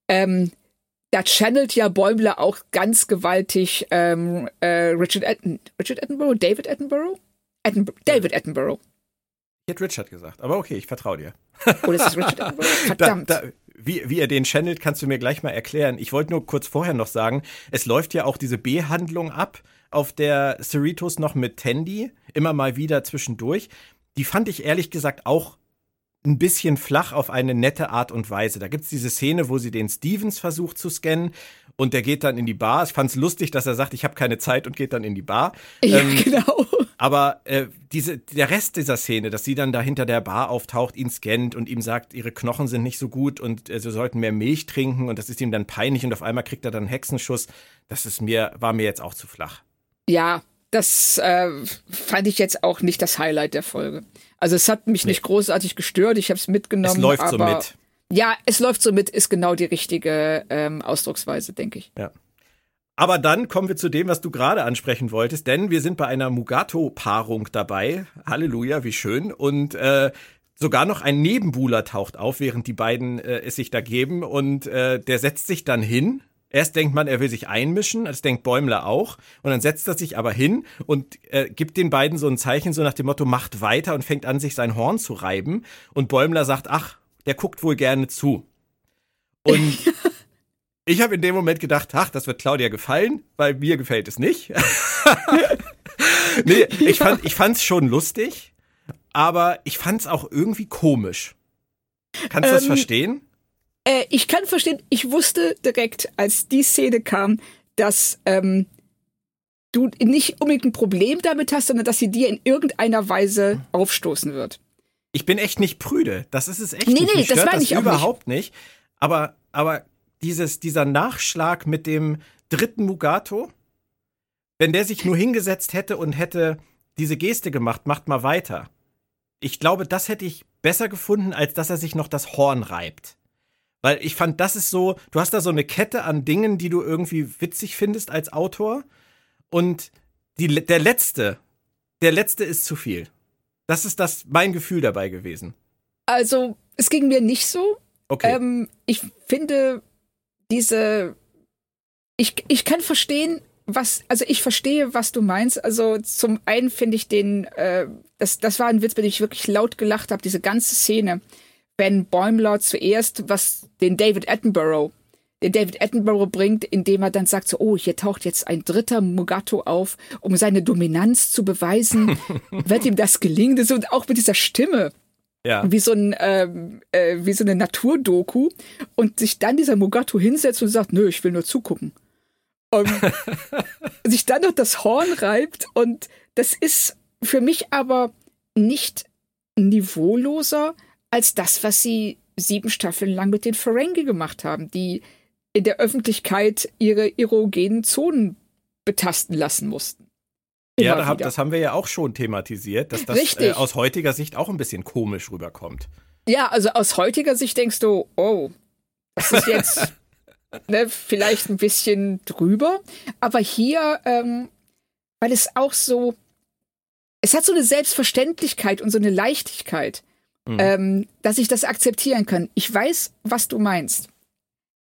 B: Ähm, da channelt ja Bäumler auch ganz gewaltig ähm, äh, Richard, Atten Richard Attenborough, David Attenborough? Attenb David Attenborough.
A: Ich hätte Richard gesagt, aber okay, ich vertraue dir.
B: Oder ist es Richard Attenborough? (laughs) Verdammt. Da, da,
A: wie, wie er den channelt, kannst du mir gleich mal erklären. Ich wollte nur kurz vorher noch sagen, es läuft ja auch diese B-Handlung ab, auf der Cerritos noch mit Tandy, immer mal wieder zwischendurch. Die fand ich ehrlich gesagt auch ein bisschen flach auf eine nette Art und Weise. Da gibt es diese Szene, wo sie den Stevens versucht zu scannen und der geht dann in die Bar. Ich fand es lustig, dass er sagt, ich habe keine Zeit und geht dann in die Bar.
B: Ja, ähm, (laughs) genau.
A: Aber äh, diese, der Rest dieser Szene, dass sie dann da hinter der Bar auftaucht, ihn scannt und ihm sagt, ihre Knochen sind nicht so gut und äh, sie sollten mehr Milch trinken und das ist ihm dann peinlich und auf einmal kriegt er dann einen Hexenschuss, das ist mir, war mir jetzt auch zu flach.
B: Ja, das äh, fand ich jetzt auch nicht das Highlight der Folge. Also es hat mich nee. nicht großartig gestört, ich habe es mitgenommen. Es
A: läuft so mit.
B: Ja, es läuft so mit, ist genau die richtige ähm, Ausdrucksweise, denke ich.
A: Ja. Aber dann kommen wir zu dem, was du gerade ansprechen wolltest, denn wir sind bei einer Mugato-Paarung dabei. Halleluja, wie schön. Und äh, sogar noch ein Nebenbuhler taucht auf, während die beiden äh, es sich da geben. Und äh, der setzt sich dann hin Erst denkt man, er will sich einmischen, das denkt Bäumler auch. Und dann setzt er sich aber hin und äh, gibt den beiden so ein Zeichen, so nach dem Motto, macht weiter und fängt an, sich sein Horn zu reiben. Und Bäumler sagt, ach, der guckt wohl gerne zu. Und (laughs) ich habe in dem Moment gedacht, ach, das wird Claudia gefallen, weil mir gefällt es nicht. (laughs) nee, ich fand ich fand's schon lustig, aber ich fand's auch irgendwie komisch. Kannst du ähm, das verstehen?
B: Äh, ich kann verstehen, ich wusste direkt, als die Szene kam, dass ähm, du nicht unbedingt ein Problem damit hast, sondern dass sie dir in irgendeiner Weise aufstoßen wird.
A: Ich bin echt nicht prüde. Das ist es echt nee, nicht. Nee, das meine ich das überhaupt nicht. nicht. Aber, aber dieses, dieser Nachschlag mit dem dritten Mugato, wenn der sich nur hingesetzt hätte und hätte diese Geste gemacht, macht mal weiter. Ich glaube, das hätte ich besser gefunden, als dass er sich noch das Horn reibt. Weil ich fand, das ist so, du hast da so eine Kette an Dingen, die du irgendwie witzig findest als Autor. Und die, der letzte, der letzte ist zu viel. Das ist das mein Gefühl dabei gewesen.
B: Also, es ging mir nicht so.
A: Okay.
B: Ähm, ich finde diese. Ich, ich kann verstehen, was, also ich verstehe, was du meinst. Also zum einen finde ich den, äh, das, das war ein Witz, bei dem ich wirklich laut gelacht habe, diese ganze Szene Ben Bäumler zuerst, was den David Attenborough, den David Attenborough bringt, indem er dann sagt so, oh, hier taucht jetzt ein dritter Mugato auf, um seine Dominanz zu beweisen. (laughs) Wird ihm das gelingen? Das und auch mit dieser Stimme.
A: Ja.
B: Wie so ein, ähm, äh, wie so eine Naturdoku. Und sich dann dieser Mugato hinsetzt und sagt, nö, ich will nur zugucken. Und (laughs) sich dann noch das Horn reibt und das ist für mich aber nicht niveauloser, als das, was sie sieben Staffeln lang mit den Ferengi gemacht haben, die in der Öffentlichkeit ihre erogenen Zonen betasten lassen mussten.
A: Ja, da hab, das haben wir ja auch schon thematisiert, dass das äh, aus heutiger Sicht auch ein bisschen komisch rüberkommt.
B: Ja, also aus heutiger Sicht denkst du, oh, das ist jetzt (laughs) ne, vielleicht ein bisschen drüber. Aber hier, ähm, weil es auch so, es hat so eine Selbstverständlichkeit und so eine Leichtigkeit, mhm. ähm, dass ich das akzeptieren kann. Ich weiß, was du meinst.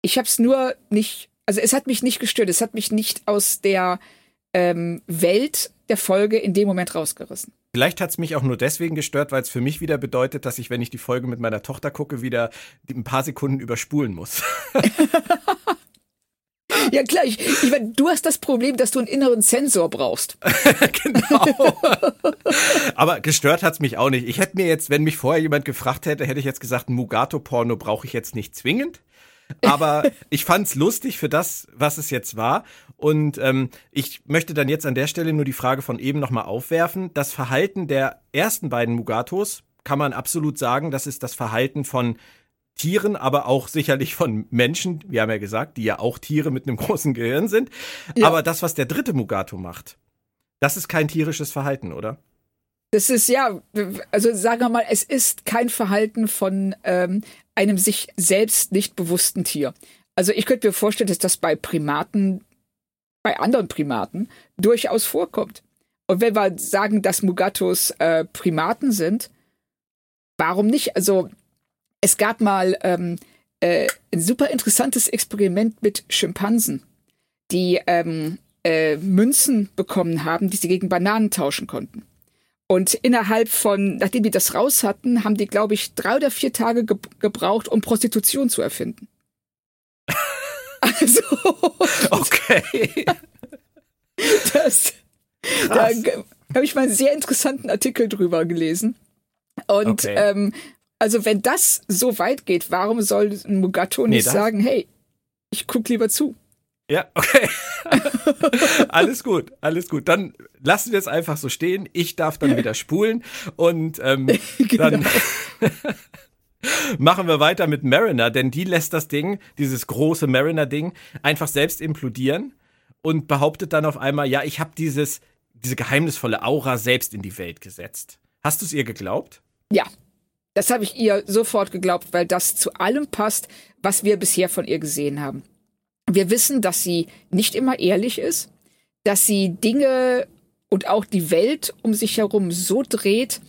B: Ich habe es nur nicht, also es hat mich nicht gestört, es hat mich nicht aus der ähm, Welt der Folge in dem Moment rausgerissen.
A: Vielleicht hat es mich auch nur deswegen gestört, weil es für mich wieder bedeutet, dass ich, wenn ich die Folge mit meiner Tochter gucke, wieder ein paar Sekunden überspulen muss. (laughs)
B: Ja, klar. Ich, ich meine, du hast das Problem, dass du einen inneren Sensor brauchst. (laughs)
A: genau. (laughs) Aber gestört hat's mich auch nicht. Ich hätte mir jetzt, wenn mich vorher jemand gefragt hätte, hätte ich jetzt gesagt, ein Mugato-Porno brauche ich jetzt nicht zwingend. Aber ich fand's lustig für das, was es jetzt war. Und ähm, ich möchte dann jetzt an der Stelle nur die Frage von eben nochmal aufwerfen. Das Verhalten der ersten beiden Mugatos kann man absolut sagen, das ist das Verhalten von Tieren, aber auch sicherlich von Menschen, wir haben ja gesagt, die ja auch Tiere mit einem großen Gehirn sind. Ja. Aber das, was der dritte Mugato macht, das ist kein tierisches Verhalten, oder?
B: Das ist ja, also sagen wir mal, es ist kein Verhalten von ähm, einem sich selbst nicht bewussten Tier. Also ich könnte mir vorstellen, dass das bei Primaten, bei anderen Primaten durchaus vorkommt. Und wenn wir sagen, dass Mugatos äh, Primaten sind, warum nicht? Also es gab mal ähm, äh, ein super interessantes Experiment mit Schimpansen, die ähm, äh, Münzen bekommen haben, die sie gegen Bananen tauschen konnten. Und innerhalb von, nachdem die das raus hatten, haben die, glaube ich, drei oder vier Tage ge gebraucht, um Prostitution zu erfinden. (laughs) also.
A: Okay. (laughs)
B: Das, da habe ich mal einen sehr interessanten Artikel drüber gelesen. Und okay. ähm, also wenn das so weit geht, warum soll ein Mugato nicht nee, sagen, hey, ich guck lieber zu?
A: Ja, okay. (laughs) alles gut, alles gut. Dann lassen wir es einfach so stehen. Ich darf dann wieder spulen und ähm, (laughs) genau. dann (laughs) machen wir weiter mit Mariner, denn die lässt das Ding, dieses große Mariner-Ding, einfach selbst implodieren und behauptet dann auf einmal, ja, ich habe dieses diese geheimnisvolle Aura selbst in die Welt gesetzt. Hast du es ihr geglaubt?
B: Ja, das habe ich ihr sofort geglaubt, weil das zu allem passt, was wir bisher von ihr gesehen haben. Wir wissen, dass sie nicht immer ehrlich ist, dass sie Dinge und auch die Welt um sich herum so dreht,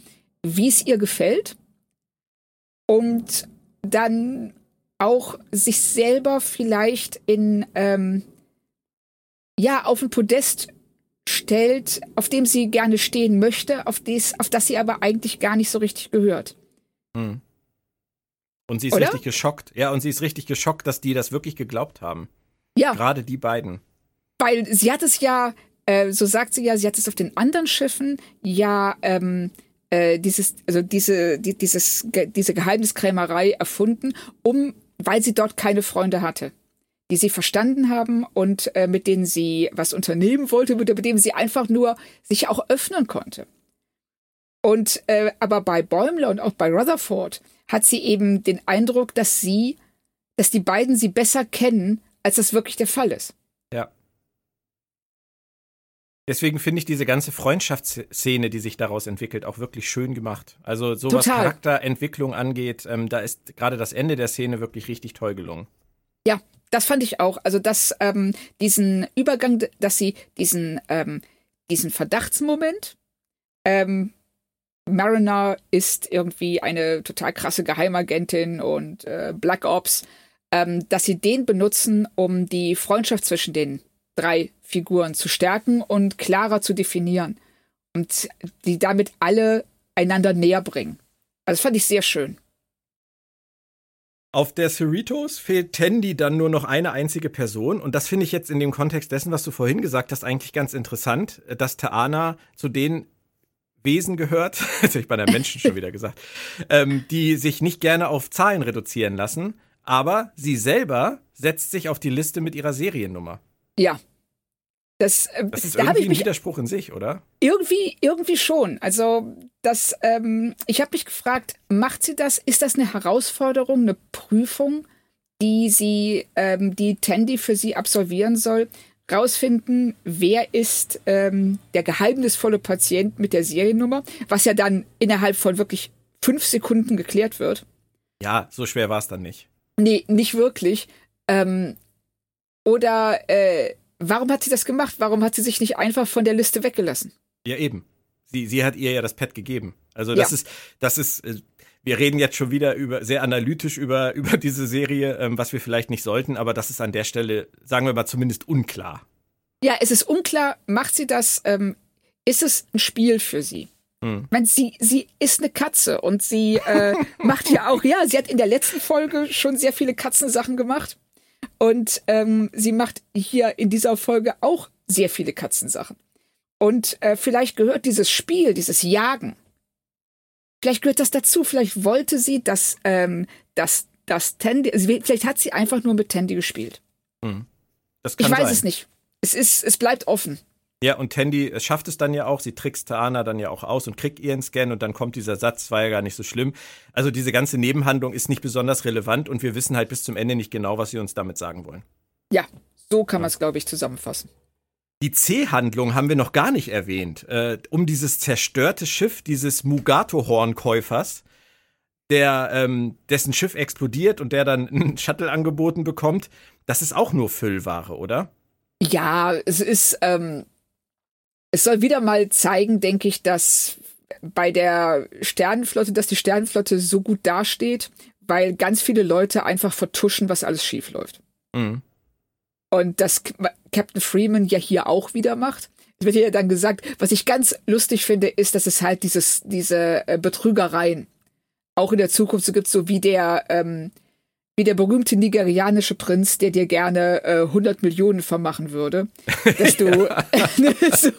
B: wie es ihr gefällt. Und dann auch sich selber vielleicht in, ähm, ja, auf ein Podest stellt, auf dem sie gerne stehen möchte, auf, des, auf das sie aber eigentlich gar nicht so richtig gehört. Hm.
A: Und sie ist Oder? richtig geschockt. Ja, und sie ist richtig geschockt, dass die das wirklich geglaubt haben. Ja. Gerade die beiden.
B: Weil sie hat es ja, äh, so sagt sie ja, sie hat es auf den anderen Schiffen ja ähm, äh, dieses, also diese, die, dieses, ge, diese Geheimniskrämerei erfunden, um, weil sie dort keine Freunde hatte, die sie verstanden haben und äh, mit denen sie was unternehmen wollte, mit, mit denen sie einfach nur sich auch öffnen konnte. Und äh, aber bei Bäumler und auch bei Rutherford hat sie eben den Eindruck, dass sie, dass die beiden sie besser kennen, als das wirklich der Fall ist.
A: Ja. Deswegen finde ich diese ganze Freundschaftsszene, die sich daraus entwickelt, auch wirklich schön gemacht. Also so Total. was Charakterentwicklung angeht, ähm, da ist gerade das Ende der Szene wirklich richtig toll gelungen.
B: Ja, das fand ich auch. Also dass ähm, diesen Übergang, dass sie diesen ähm, diesen Verdachtsmoment ähm, Mariner ist irgendwie eine total krasse Geheimagentin und äh, Black Ops, ähm, dass sie den benutzen, um die Freundschaft zwischen den drei Figuren zu stärken und klarer zu definieren und die damit alle einander näher bringen. Also das fand ich sehr schön.
A: Auf der Cerritos fehlt Tandy dann nur noch eine einzige Person. Und das finde ich jetzt in dem Kontext dessen, was du vorhin gesagt hast, eigentlich ganz interessant, dass Taana zu denen Wesen gehört, (laughs) das habe ich bei der Menschen schon wieder gesagt, ähm, die sich nicht gerne auf Zahlen reduzieren lassen, aber sie selber setzt sich auf die Liste mit ihrer Seriennummer.
B: Ja.
A: Das, äh, das ist da irgendwie ein Widerspruch in sich, oder?
B: Irgendwie, irgendwie schon. Also, das, ähm, ich habe mich gefragt, macht sie das? Ist das eine Herausforderung, eine Prüfung, die sie, ähm, die Tandy für sie absolvieren soll? rausfinden, wer ist ähm, der geheimnisvolle Patient mit der Seriennummer, was ja dann innerhalb von wirklich fünf Sekunden geklärt wird.
A: Ja, so schwer war es dann nicht.
B: Nee, nicht wirklich. Ähm, oder äh, warum hat sie das gemacht? Warum hat sie sich nicht einfach von der Liste weggelassen?
A: Ja, eben. Sie, sie hat ihr ja das Pad gegeben. Also das ja. ist, das ist, äh, wir reden jetzt schon wieder über sehr analytisch über, (laughs) über diese Serie, ähm, was wir vielleicht nicht sollten, aber das ist an der Stelle, sagen wir mal, zumindest unklar.
B: Ja, es ist unklar, macht sie das, ähm, ist es ein Spiel für sie? Hm. Ich meine, sie, sie ist eine Katze und sie äh, (laughs) macht ja auch, ja, sie hat in der letzten Folge schon sehr viele Katzensachen gemacht. Und ähm, sie macht hier in dieser Folge auch sehr viele Katzensachen. Und äh, vielleicht gehört dieses Spiel, dieses Jagen, vielleicht gehört das dazu. Vielleicht wollte sie, dass, ähm, dass, dass Tandy, vielleicht hat sie einfach nur mit Tandy gespielt.
A: Hm.
B: ich weiß sein. es nicht. Es ist, es bleibt offen.
A: Ja, und Tandy schafft es dann ja auch, sie trickst Tana dann ja auch aus und kriegt ihren Scan und dann kommt dieser Satz, war ja gar nicht so schlimm. Also diese ganze Nebenhandlung ist nicht besonders relevant und wir wissen halt bis zum Ende nicht genau, was sie uns damit sagen wollen.
B: Ja, so kann man es, glaube ich, zusammenfassen.
A: Die C-Handlung haben wir noch gar nicht erwähnt. Äh, um dieses zerstörte Schiff dieses Mugato-Hornkäufers, der ähm, dessen Schiff explodiert und der dann (laughs) einen Shuttle angeboten bekommt. Das ist auch nur Füllware, oder?
B: Ja, es ist, ähm, es soll wieder mal zeigen, denke ich, dass bei der Sternenflotte, dass die Sternenflotte so gut dasteht, weil ganz viele Leute einfach vertuschen, was alles schief läuft. Mhm. Und das Captain Freeman ja hier auch wieder macht. Es wird ja dann gesagt, was ich ganz lustig finde, ist, dass es halt dieses, diese äh, Betrügereien auch in der Zukunft so gibt, so wie der, ähm, wie der berühmte nigerianische Prinz, der dir gerne äh, 100 Millionen vermachen würde, (laughs) dass du, (laughs) so,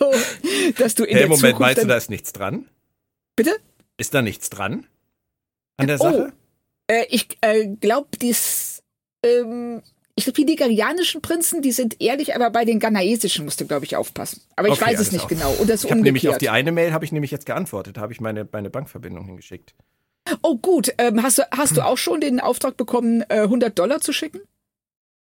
B: dass du in hey, der
A: Moment,
B: Zukunft
A: meinst du, da ist nichts dran?
B: Bitte?
A: Ist da nichts dran an der Sache?
B: Oh, äh, ich äh, glaube, dies, ähm, ich glaube, die nigerianischen Prinzen, die sind ehrlich, aber bei den ghanaesischen musst du, glaube ich, aufpassen. Aber ich okay, weiß es nicht auf. genau. Und das
A: ich nämlich auf die eine Mail habe ich nämlich jetzt geantwortet, habe ich meine, meine Bankverbindung hingeschickt.
B: Oh gut, ähm, hast, du, hast du auch schon den Auftrag bekommen, äh, 100 Dollar zu schicken?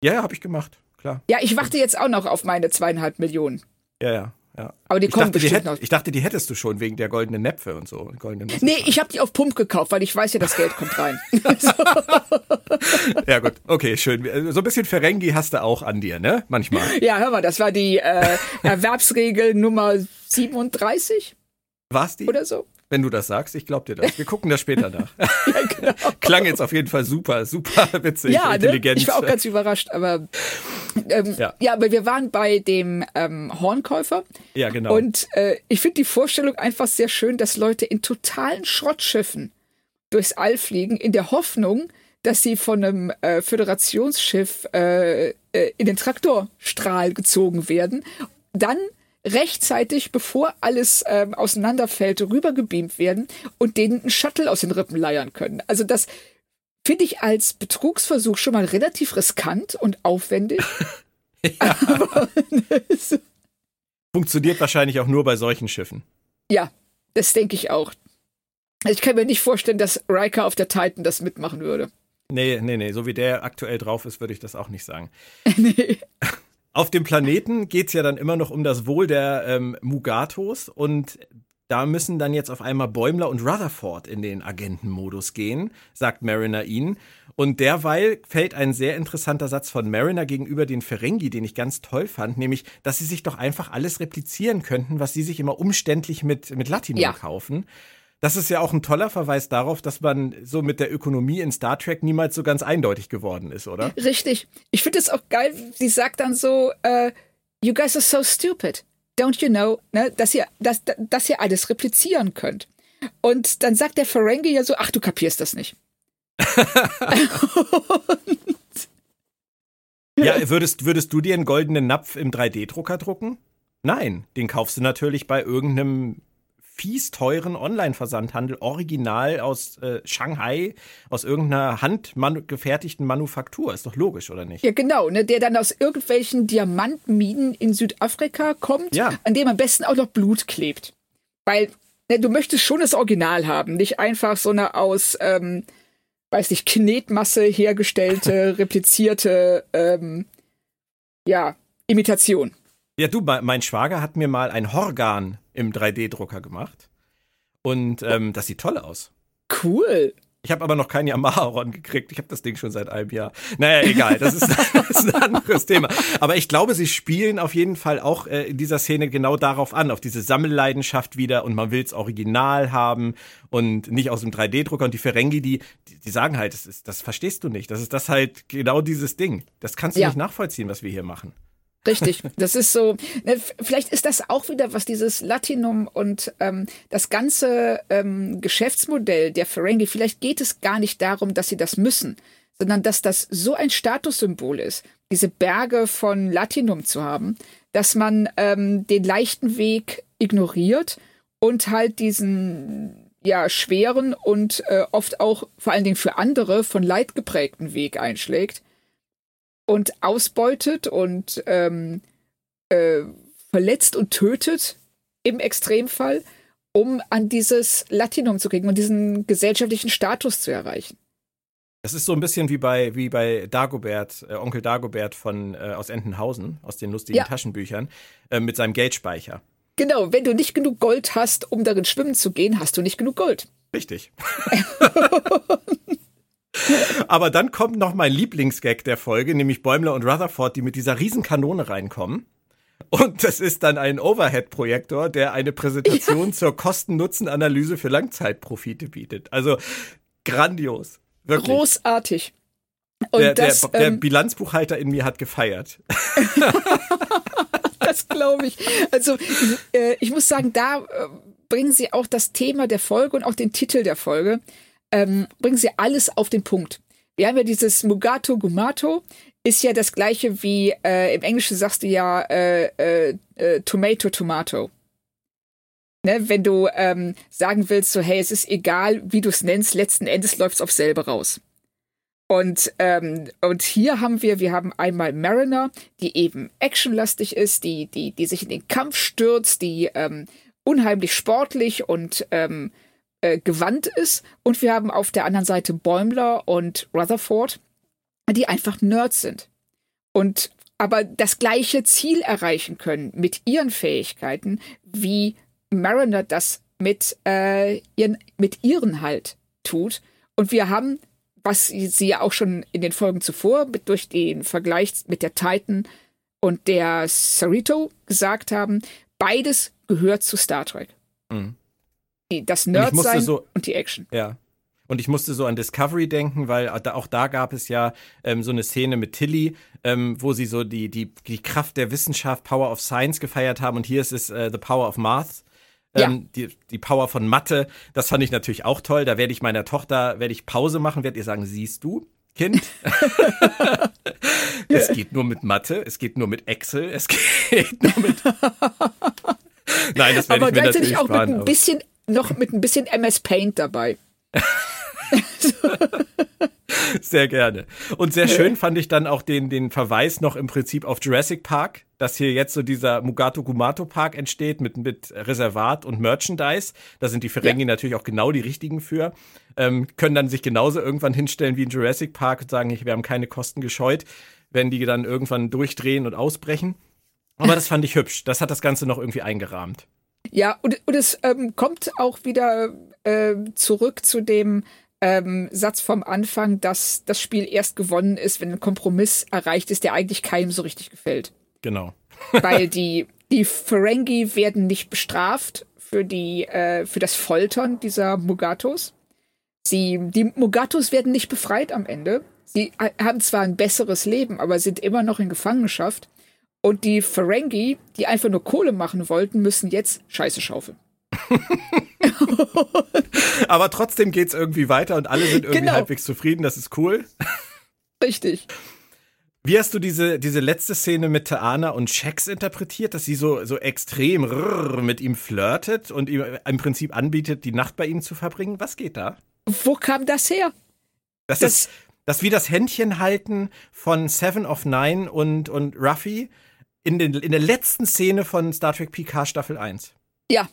A: Ja, habe ich gemacht, klar.
B: Ja, ich warte jetzt auch noch auf meine zweieinhalb Millionen.
A: Ja, ja. Ja.
B: Aber die
A: ich
B: kommen
A: dachte,
B: bestimmt
A: hätt, noch. Ich dachte, die hättest du schon wegen der goldenen Näpfe und so. Goldenen
B: nee, ich habe die auf Pump gekauft, weil ich weiß ja, das Geld kommt rein. (laughs) (laughs)
A: ja gut, okay, schön. So ein bisschen Ferengi hast du auch an dir, ne? Manchmal.
B: Ja, hör mal, das war die äh, Erwerbsregel Nummer 37.
A: War's die?
B: Oder so
A: wenn du das sagst. Ich glaube dir das. Wir gucken das später nach. (laughs) ja, genau. (laughs) Klang jetzt auf jeden Fall super, super witzig, ja, intelligent.
B: Ne? Ich war auch ganz überrascht, aber ähm, ja. ja. aber wir waren bei dem ähm, Hornkäufer.
A: Ja, genau.
B: Und äh, ich finde die Vorstellung einfach sehr schön, dass Leute in totalen Schrottschiffen durchs All fliegen, in der Hoffnung, dass sie von einem äh, Föderationsschiff äh, äh in den Traktorstrahl gezogen werden. Dann rechtzeitig, bevor alles ähm, auseinanderfällt, rübergebeamt werden und denen einen Shuttle aus den Rippen leiern können. Also das finde ich als Betrugsversuch schon mal relativ riskant und aufwendig. (laughs) (laughs)
A: Aber, so. Funktioniert wahrscheinlich auch nur bei solchen Schiffen.
B: Ja, das denke ich auch. Also ich kann mir nicht vorstellen, dass Riker auf der Titan das mitmachen würde.
A: Nee, nee, nee. So wie der aktuell drauf ist, würde ich das auch nicht sagen. (laughs) nee. Auf dem Planeten geht es ja dann immer noch um das Wohl der ähm, Mugatos und da müssen dann jetzt auf einmal Bäumler und Rutherford in den Agentenmodus gehen, sagt Mariner ihnen. Und derweil fällt ein sehr interessanter Satz von Mariner gegenüber den Ferengi, den ich ganz toll fand, nämlich, dass sie sich doch einfach alles replizieren könnten, was sie sich immer umständlich mit, mit Latino ja. kaufen. Das ist ja auch ein toller Verweis darauf, dass man so mit der Ökonomie in Star Trek niemals so ganz eindeutig geworden ist, oder?
B: Richtig. Ich finde es auch geil, sie sagt dann so, uh, you guys are so stupid. Don't you know, ne, dass ihr, dass, dass ihr alles replizieren könnt. Und dann sagt der Ferengi ja so, ach, du kapierst das nicht. (laughs)
A: ja, würdest, würdest du dir einen goldenen Napf im 3D-Drucker drucken? Nein, den kaufst du natürlich bei irgendeinem fies teuren Online-Versandhandel, original aus äh, Shanghai, aus irgendeiner handgefertigten Manufaktur. Ist doch logisch, oder nicht?
B: Ja, genau, ne, der dann aus irgendwelchen Diamantminen in Südafrika kommt, ja. an dem am besten auch noch Blut klebt. Weil ne, du möchtest schon das Original haben, nicht einfach so eine aus, ähm, weiß nicht, Knetmasse hergestellte, (laughs) replizierte, ähm, ja, Imitation.
A: Ja, du, mein Schwager hat mir mal ein Horgan im 3D-Drucker gemacht. Und ähm, das sieht toll aus.
B: Cool.
A: Ich habe aber noch kein Yamaha-Ron gekriegt. Ich habe das Ding schon seit einem Jahr. Naja, egal, das ist, (laughs) das ist ein anderes Thema. Aber ich glaube, sie spielen auf jeden Fall auch äh, in dieser Szene genau darauf an, auf diese Sammelleidenschaft wieder und man will's original haben und nicht aus dem 3D-Drucker. Und die Ferengi, die, die, die sagen halt, das, ist, das verstehst du nicht. Das ist das halt genau dieses Ding. Das kannst du ja. nicht nachvollziehen, was wir hier machen.
B: Richtig, das ist so. Ne, vielleicht ist das auch wieder was dieses Latinum und ähm, das ganze ähm, Geschäftsmodell der Ferengi. Vielleicht geht es gar nicht darum, dass sie das müssen, sondern dass das so ein Statussymbol ist, diese Berge von Latinum zu haben, dass man ähm, den leichten Weg ignoriert und halt diesen ja schweren und äh, oft auch vor allen Dingen für andere von Leid geprägten Weg einschlägt und ausbeutet und ähm, äh, verletzt und tötet im Extremfall, um an dieses Latinum zu kriegen und diesen gesellschaftlichen Status zu erreichen.
A: Das ist so ein bisschen wie bei, wie bei Dagobert, äh, Onkel Dagobert von, äh, aus Entenhausen, aus den lustigen ja. Taschenbüchern, äh, mit seinem Geldspeicher.
B: Genau, wenn du nicht genug Gold hast, um darin schwimmen zu gehen, hast du nicht genug Gold.
A: Richtig. (laughs) (laughs) Aber dann kommt noch mein Lieblingsgag der Folge, nämlich Bäumler und Rutherford, die mit dieser Riesenkanone reinkommen. Und das ist dann ein Overhead-Projektor, der eine Präsentation ja. zur Kosten-Nutzen-Analyse für Langzeitprofite bietet. Also grandios. Wirklich.
B: Großartig.
A: Und der, das, der, der ähm, Bilanzbuchhalter in mir hat gefeiert. (laughs)
B: das glaube ich. Also äh, ich muss sagen, da äh, bringen sie auch das Thema der Folge und auch den Titel der Folge ähm, bringen sie alles auf den Punkt. Wir haben ja dieses Mugato Gumato, ist ja das gleiche wie äh, im Englischen sagst du ja äh, äh, äh, Tomato Tomato. Ne, wenn du ähm, sagen willst, so hey, es ist egal, wie du es nennst, letzten Endes läuft es auf selber raus. Und, ähm, und hier haben wir, wir haben einmal Mariner, die eben actionlastig ist, die, die, die sich in den Kampf stürzt, die ähm, unheimlich sportlich und ähm, äh, gewandt ist. Und wir haben auf der anderen Seite Bäumler und Rutherford, die einfach Nerds sind. Und aber das gleiche Ziel erreichen können mit ihren Fähigkeiten, wie Mariner das mit, äh, ihren, mit ihren halt tut. Und wir haben, was sie ja auch schon in den Folgen zuvor mit, durch den Vergleich mit der Titan und der Cerrito gesagt haben, beides gehört zu Star Trek. Mhm das Nerdsein und, so, und die Action.
A: Ja. Und ich musste so an Discovery denken, weil auch da gab es ja ähm, so eine Szene mit Tilly, ähm, wo sie so die, die, die Kraft der Wissenschaft, Power of Science gefeiert haben. Und hier ist es äh, The Power of Math. Ähm, ja. die, die Power von Mathe. Das fand ich natürlich auch toll. Da werde ich meiner Tochter, werde ich Pause machen, werde ihr sagen, siehst du, Kind? (laughs) es geht nur mit Mathe, es geht nur mit Excel, es (laughs) geht nur mit. (laughs)
B: Nein, das werde ich mir natürlich auch sparen, mit ein bisschen noch mit ein bisschen MS Paint dabei. (laughs)
A: sehr gerne. Und sehr schön fand ich dann auch den, den Verweis noch im Prinzip auf Jurassic Park, dass hier jetzt so dieser Mugato Gumato Park entsteht mit, mit Reservat und Merchandise. Da sind die Ferengi ja. natürlich auch genau die richtigen für. Ähm, können dann sich genauso irgendwann hinstellen wie in Jurassic Park und sagen, wir haben keine Kosten gescheut, wenn die dann irgendwann durchdrehen und ausbrechen. Aber das fand ich hübsch. Das hat das Ganze noch irgendwie eingerahmt.
B: Ja, und, und es ähm, kommt auch wieder äh, zurück zu dem ähm, Satz vom Anfang, dass das Spiel erst gewonnen ist, wenn ein Kompromiss erreicht ist, der eigentlich keinem so richtig gefällt.
A: Genau.
B: Weil (laughs) die, die Ferengi werden nicht bestraft für, die, äh, für das Foltern dieser Mugatos. Sie, die Mugatos werden nicht befreit am Ende. Sie haben zwar ein besseres Leben, aber sind immer noch in Gefangenschaft. Und die Ferengi, die einfach nur Kohle machen wollten, müssen jetzt Scheiße schaufeln. (laughs)
A: Aber trotzdem geht es irgendwie weiter und alle sind irgendwie genau. halbwegs zufrieden. Das ist cool.
B: Richtig.
A: Wie hast du diese, diese letzte Szene mit Taana und Shax interpretiert, dass sie so, so extrem mit ihm flirtet und ihm im Prinzip anbietet, die Nacht bei ihm zu verbringen? Was geht da?
B: Wo kam das her?
A: Das, das ist das wie das Händchen halten von Seven of Nine und, und Ruffy in, den, in der letzten Szene von Star Trek PK Staffel 1.
B: Ja.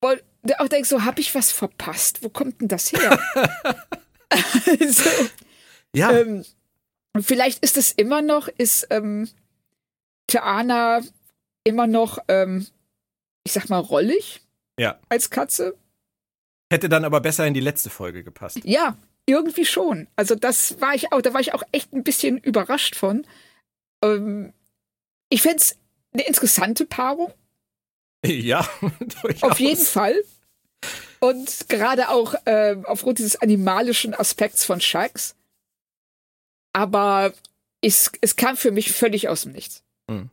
B: Und auch denkst so, hab ich was verpasst? Wo kommt denn das her? (laughs) also, ja. Ähm, vielleicht ist es immer noch, ist, ähm, Taana immer noch, ähm, ich sag mal, rollig.
A: Ja.
B: Als Katze.
A: Hätte dann aber besser in die letzte Folge gepasst.
B: Ja, irgendwie schon. Also das war ich auch, da war ich auch echt ein bisschen überrascht von. Ähm, ich fände es eine interessante Paarung. (laughs)
A: Ja, (laughs)
B: durchaus. Auf jeden Fall. Und gerade auch äh, aufgrund dieses animalischen Aspekts von Shax. Aber es, es kam für mich völlig aus dem Nichts. Hm.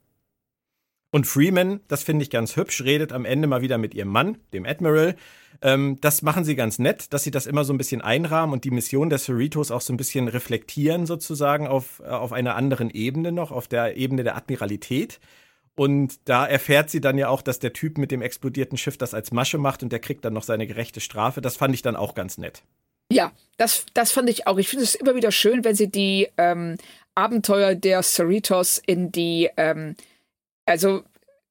A: Und Freeman, das finde ich ganz hübsch, redet am Ende mal wieder mit ihrem Mann, dem Admiral. Ähm, das machen sie ganz nett, dass sie das immer so ein bisschen einrahmen und die Mission der Cerritos auch so ein bisschen reflektieren, sozusagen auf, äh, auf einer anderen Ebene noch, auf der Ebene der Admiralität. Und da erfährt sie dann ja auch, dass der Typ mit dem explodierten Schiff das als Masche macht und der kriegt dann noch seine gerechte Strafe. Das fand ich dann auch ganz nett.
B: Ja, das, das fand ich auch. Ich finde es immer wieder schön, wenn sie die ähm, Abenteuer der Cerritos in die, ähm, also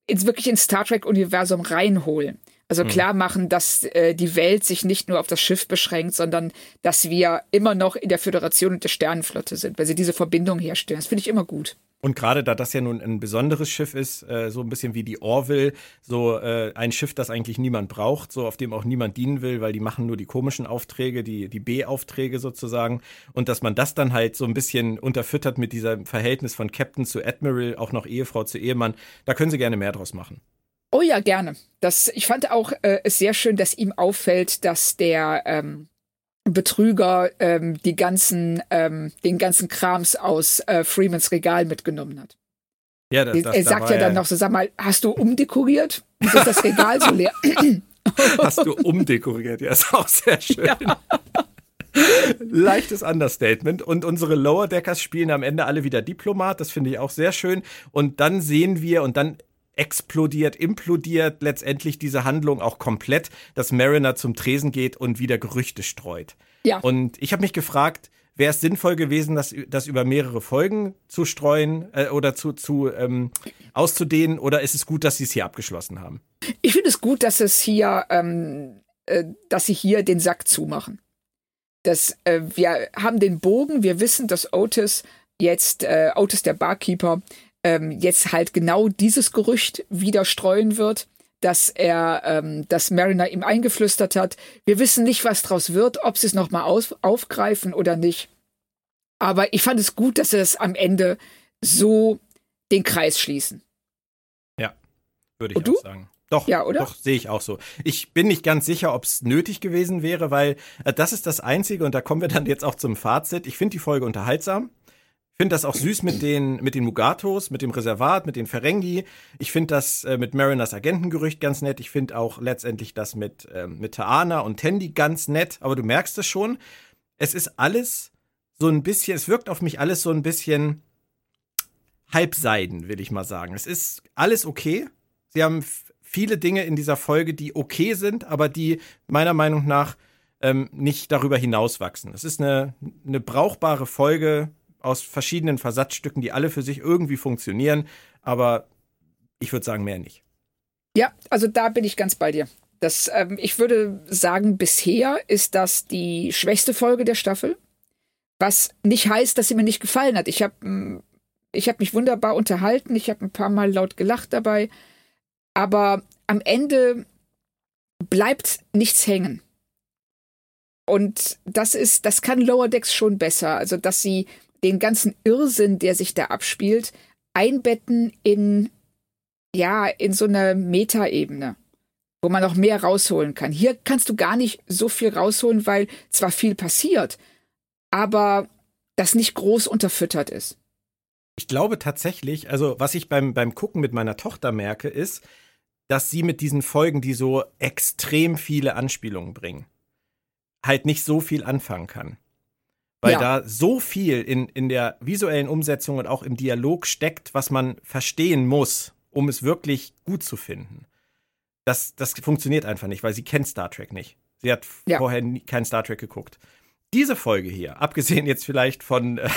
B: ins wirklich ins Star Trek-Universum reinholen. Also hm. klar machen, dass äh, die Welt sich nicht nur auf das Schiff beschränkt, sondern dass wir immer noch in der Föderation und der Sternenflotte sind, weil sie diese Verbindung herstellen. Das finde ich immer gut.
A: Und gerade da das ja nun ein besonderes Schiff ist, äh, so ein bisschen wie die Orville, so äh, ein Schiff, das eigentlich niemand braucht, so auf dem auch niemand dienen will, weil die machen nur die komischen Aufträge, die, die B-Aufträge sozusagen. Und dass man das dann halt so ein bisschen unterfüttert mit diesem Verhältnis von Captain zu Admiral, auch noch Ehefrau zu Ehemann, da können sie gerne mehr draus machen.
B: Oh ja, gerne. Das, ich fand auch äh, es sehr schön, dass ihm auffällt, dass der ähm, Betrüger ähm, die ganzen, ähm, den ganzen Krams aus äh, Freemans Regal mitgenommen hat. Ja, das, das, er sagt ja dann noch so, sag mal, hast du umdekoriert? Ist das Regal so leer? (laughs)
A: hast du umdekoriert? Ja, ist auch sehr schön. Ja. Leichtes Understatement. Und unsere Lower Deckers spielen am Ende alle wieder Diplomat. Das finde ich auch sehr schön. Und dann sehen wir, und dann explodiert, implodiert letztendlich diese Handlung auch komplett, dass Mariner zum Tresen geht und wieder Gerüchte streut. Ja. Und ich habe mich gefragt, wäre es sinnvoll gewesen, das, das über mehrere Folgen zu streuen äh, oder zu, zu ähm, auszudehnen, oder ist es gut, dass sie es hier abgeschlossen haben?
B: Ich finde es gut, dass es hier, ähm, äh, dass sie hier den Sack zumachen. Das, äh, wir haben den Bogen, wir wissen, dass Otis jetzt, äh, Otis der Barkeeper, ähm, jetzt halt genau dieses Gerücht wieder streuen wird, dass er, ähm, dass Mariner ihm eingeflüstert hat. Wir wissen nicht, was draus wird, ob sie es nochmal aufgreifen oder nicht. Aber ich fand es gut, dass sie es am Ende so den Kreis schließen.
A: Ja, würde ich Und auch du? sagen. Doch, ja, oder? doch, sehe ich auch so. Ich bin nicht ganz sicher, ob es nötig gewesen wäre, weil äh, das ist das Einzige, und da kommen wir dann jetzt auch zum Fazit. Ich finde die Folge unterhaltsam finde das auch süß mit den, mit den Mugatos, mit dem Reservat, mit den Ferengi. Ich finde das äh, mit Mariners Agentengerücht ganz nett. Ich finde auch letztendlich das mit, äh, mit Taana und Tandy ganz nett. Aber du merkst es schon. Es ist alles so ein bisschen, es wirkt auf mich alles so ein bisschen halbseiden, will ich mal sagen. Es ist alles okay. Sie haben viele Dinge in dieser Folge, die okay sind, aber die meiner Meinung nach ähm, nicht darüber hinauswachsen. Es ist eine, eine brauchbare Folge aus verschiedenen Versatzstücken, die alle für sich irgendwie funktionieren, aber ich würde sagen, mehr nicht.
B: Ja, also da bin ich ganz bei dir. Das, ähm, ich würde sagen, bisher ist das die schwächste Folge der Staffel. Was nicht heißt, dass sie mir nicht gefallen hat. Ich habe ich hab mich wunderbar unterhalten, ich habe ein paar Mal laut gelacht dabei. Aber am Ende bleibt nichts hängen. Und das ist, das kann Lower Decks schon besser. Also, dass sie den ganzen Irrsinn, der sich da abspielt, einbetten in, ja, in so eine Metaebene, wo man noch mehr rausholen kann. Hier kannst du gar nicht so viel rausholen, weil zwar viel passiert, aber das nicht groß unterfüttert ist.
A: Ich glaube tatsächlich, also was ich beim, beim Gucken mit meiner Tochter merke, ist, dass sie mit diesen Folgen, die so extrem viele Anspielungen bringen, halt nicht so viel anfangen kann weil ja. da so viel in, in der visuellen Umsetzung und auch im Dialog steckt, was man verstehen muss, um es wirklich gut zu finden. Das, das funktioniert einfach nicht, weil sie kennt Star Trek nicht. Sie hat ja. vorher nie, kein Star Trek geguckt. Diese Folge hier, abgesehen jetzt vielleicht von äh,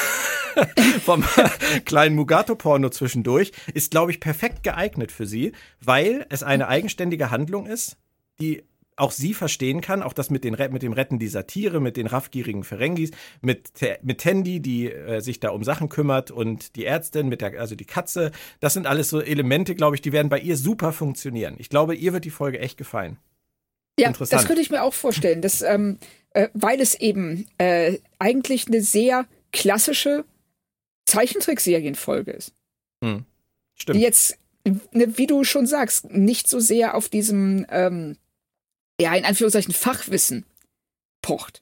A: (laughs) vom (laughs) kleinen Mugato-Porno zwischendurch, ist, glaube ich, perfekt geeignet für sie, weil es eine eigenständige Handlung ist, die auch sie verstehen kann, auch das mit, den, mit dem Retten dieser Tiere, mit den raffgierigen Ferengis, mit, mit Tandy, die äh, sich da um Sachen kümmert und die Ärztin, mit der, also die Katze. Das sind alles so Elemente, glaube ich, die werden bei ihr super funktionieren. Ich glaube, ihr wird die Folge echt gefallen.
B: Ja, das könnte ich mir auch vorstellen, dass, ähm, äh, weil es eben äh, eigentlich eine sehr klassische Zeichentrickserienfolge ist. Hm. Stimmt. Die jetzt, ne, wie du schon sagst, nicht so sehr auf diesem ähm, ja, in Anführungszeichen Fachwissen pocht,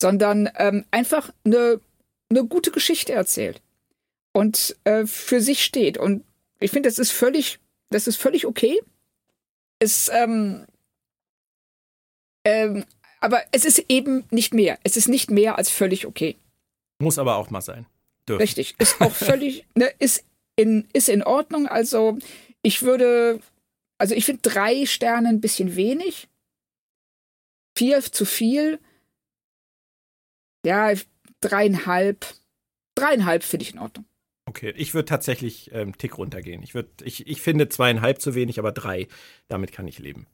B: sondern ähm, einfach eine, eine gute Geschichte erzählt und äh, für sich steht. Und ich finde, das ist völlig, das ist völlig okay. Es, ähm, ähm, aber es ist eben nicht mehr. Es ist nicht mehr als völlig okay.
A: Muss aber auch mal sein.
B: Dürfen. Richtig. Ist auch (laughs) völlig, ne, ist in, ist in Ordnung. Also ich würde, also ich finde drei Sterne ein bisschen wenig vier zu viel. Ja, dreieinhalb. Dreieinhalb finde ich in Ordnung.
A: Okay, ich würde tatsächlich ähm, Tick runtergehen. Ich, würd, ich, ich finde zweieinhalb zu wenig, aber drei, damit kann ich leben.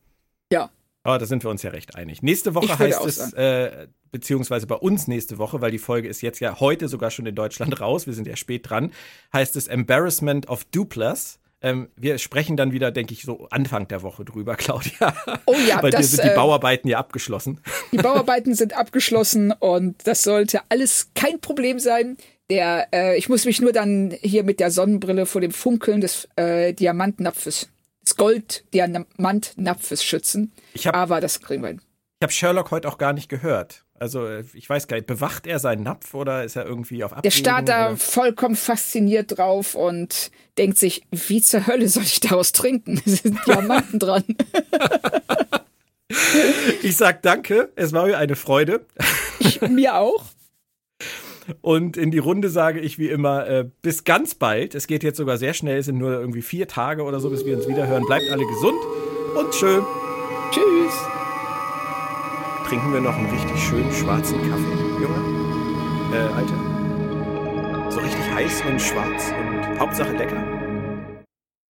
B: Ja.
A: Aber da sind wir uns ja recht einig. Nächste Woche heißt es, äh, beziehungsweise bei uns nächste Woche, weil die Folge ist jetzt ja heute sogar schon in Deutschland (laughs) raus, wir sind ja spät dran, heißt es Embarrassment of Duplas. Ähm, wir sprechen dann wieder, denke ich, so Anfang der Woche drüber, (laughs) Claudia.
B: Oh ja,
A: Bei das, dir sind die äh, Bauarbeiten ja abgeschlossen.
B: Die Bauarbeiten sind abgeschlossen und das sollte alles kein Problem sein. Der, äh, ich muss mich nur dann hier mit der Sonnenbrille vor dem Funkeln des äh, Diamantnapfes, des Gold-Diamantnapfes schützen.
A: Hab,
B: Aber das kriegen wir hin.
A: Ich habe Sherlock heute auch gar nicht gehört. Also äh, ich weiß gar nicht, bewacht er seinen Napf oder ist er irgendwie auf Abwägen,
B: Der starrt da vollkommen fasziniert drauf und denkt sich, wie zur Hölle soll ich daraus trinken? (laughs) Es sind Diamanten dran. (laughs)
A: ich sag danke, es war mir eine Freude.
B: Ich, mir auch.
A: Und in die Runde sage ich wie immer, äh, bis ganz bald. Es geht jetzt sogar sehr schnell, es sind nur irgendwie vier Tage oder so, bis wir uns wieder hören. Bleibt alle gesund und schön.
B: Tschüss
A: trinken wir noch einen richtig schönen schwarzen Kaffee, Junge. Äh, Alter. So richtig heiß und schwarz und Hauptsache lecker.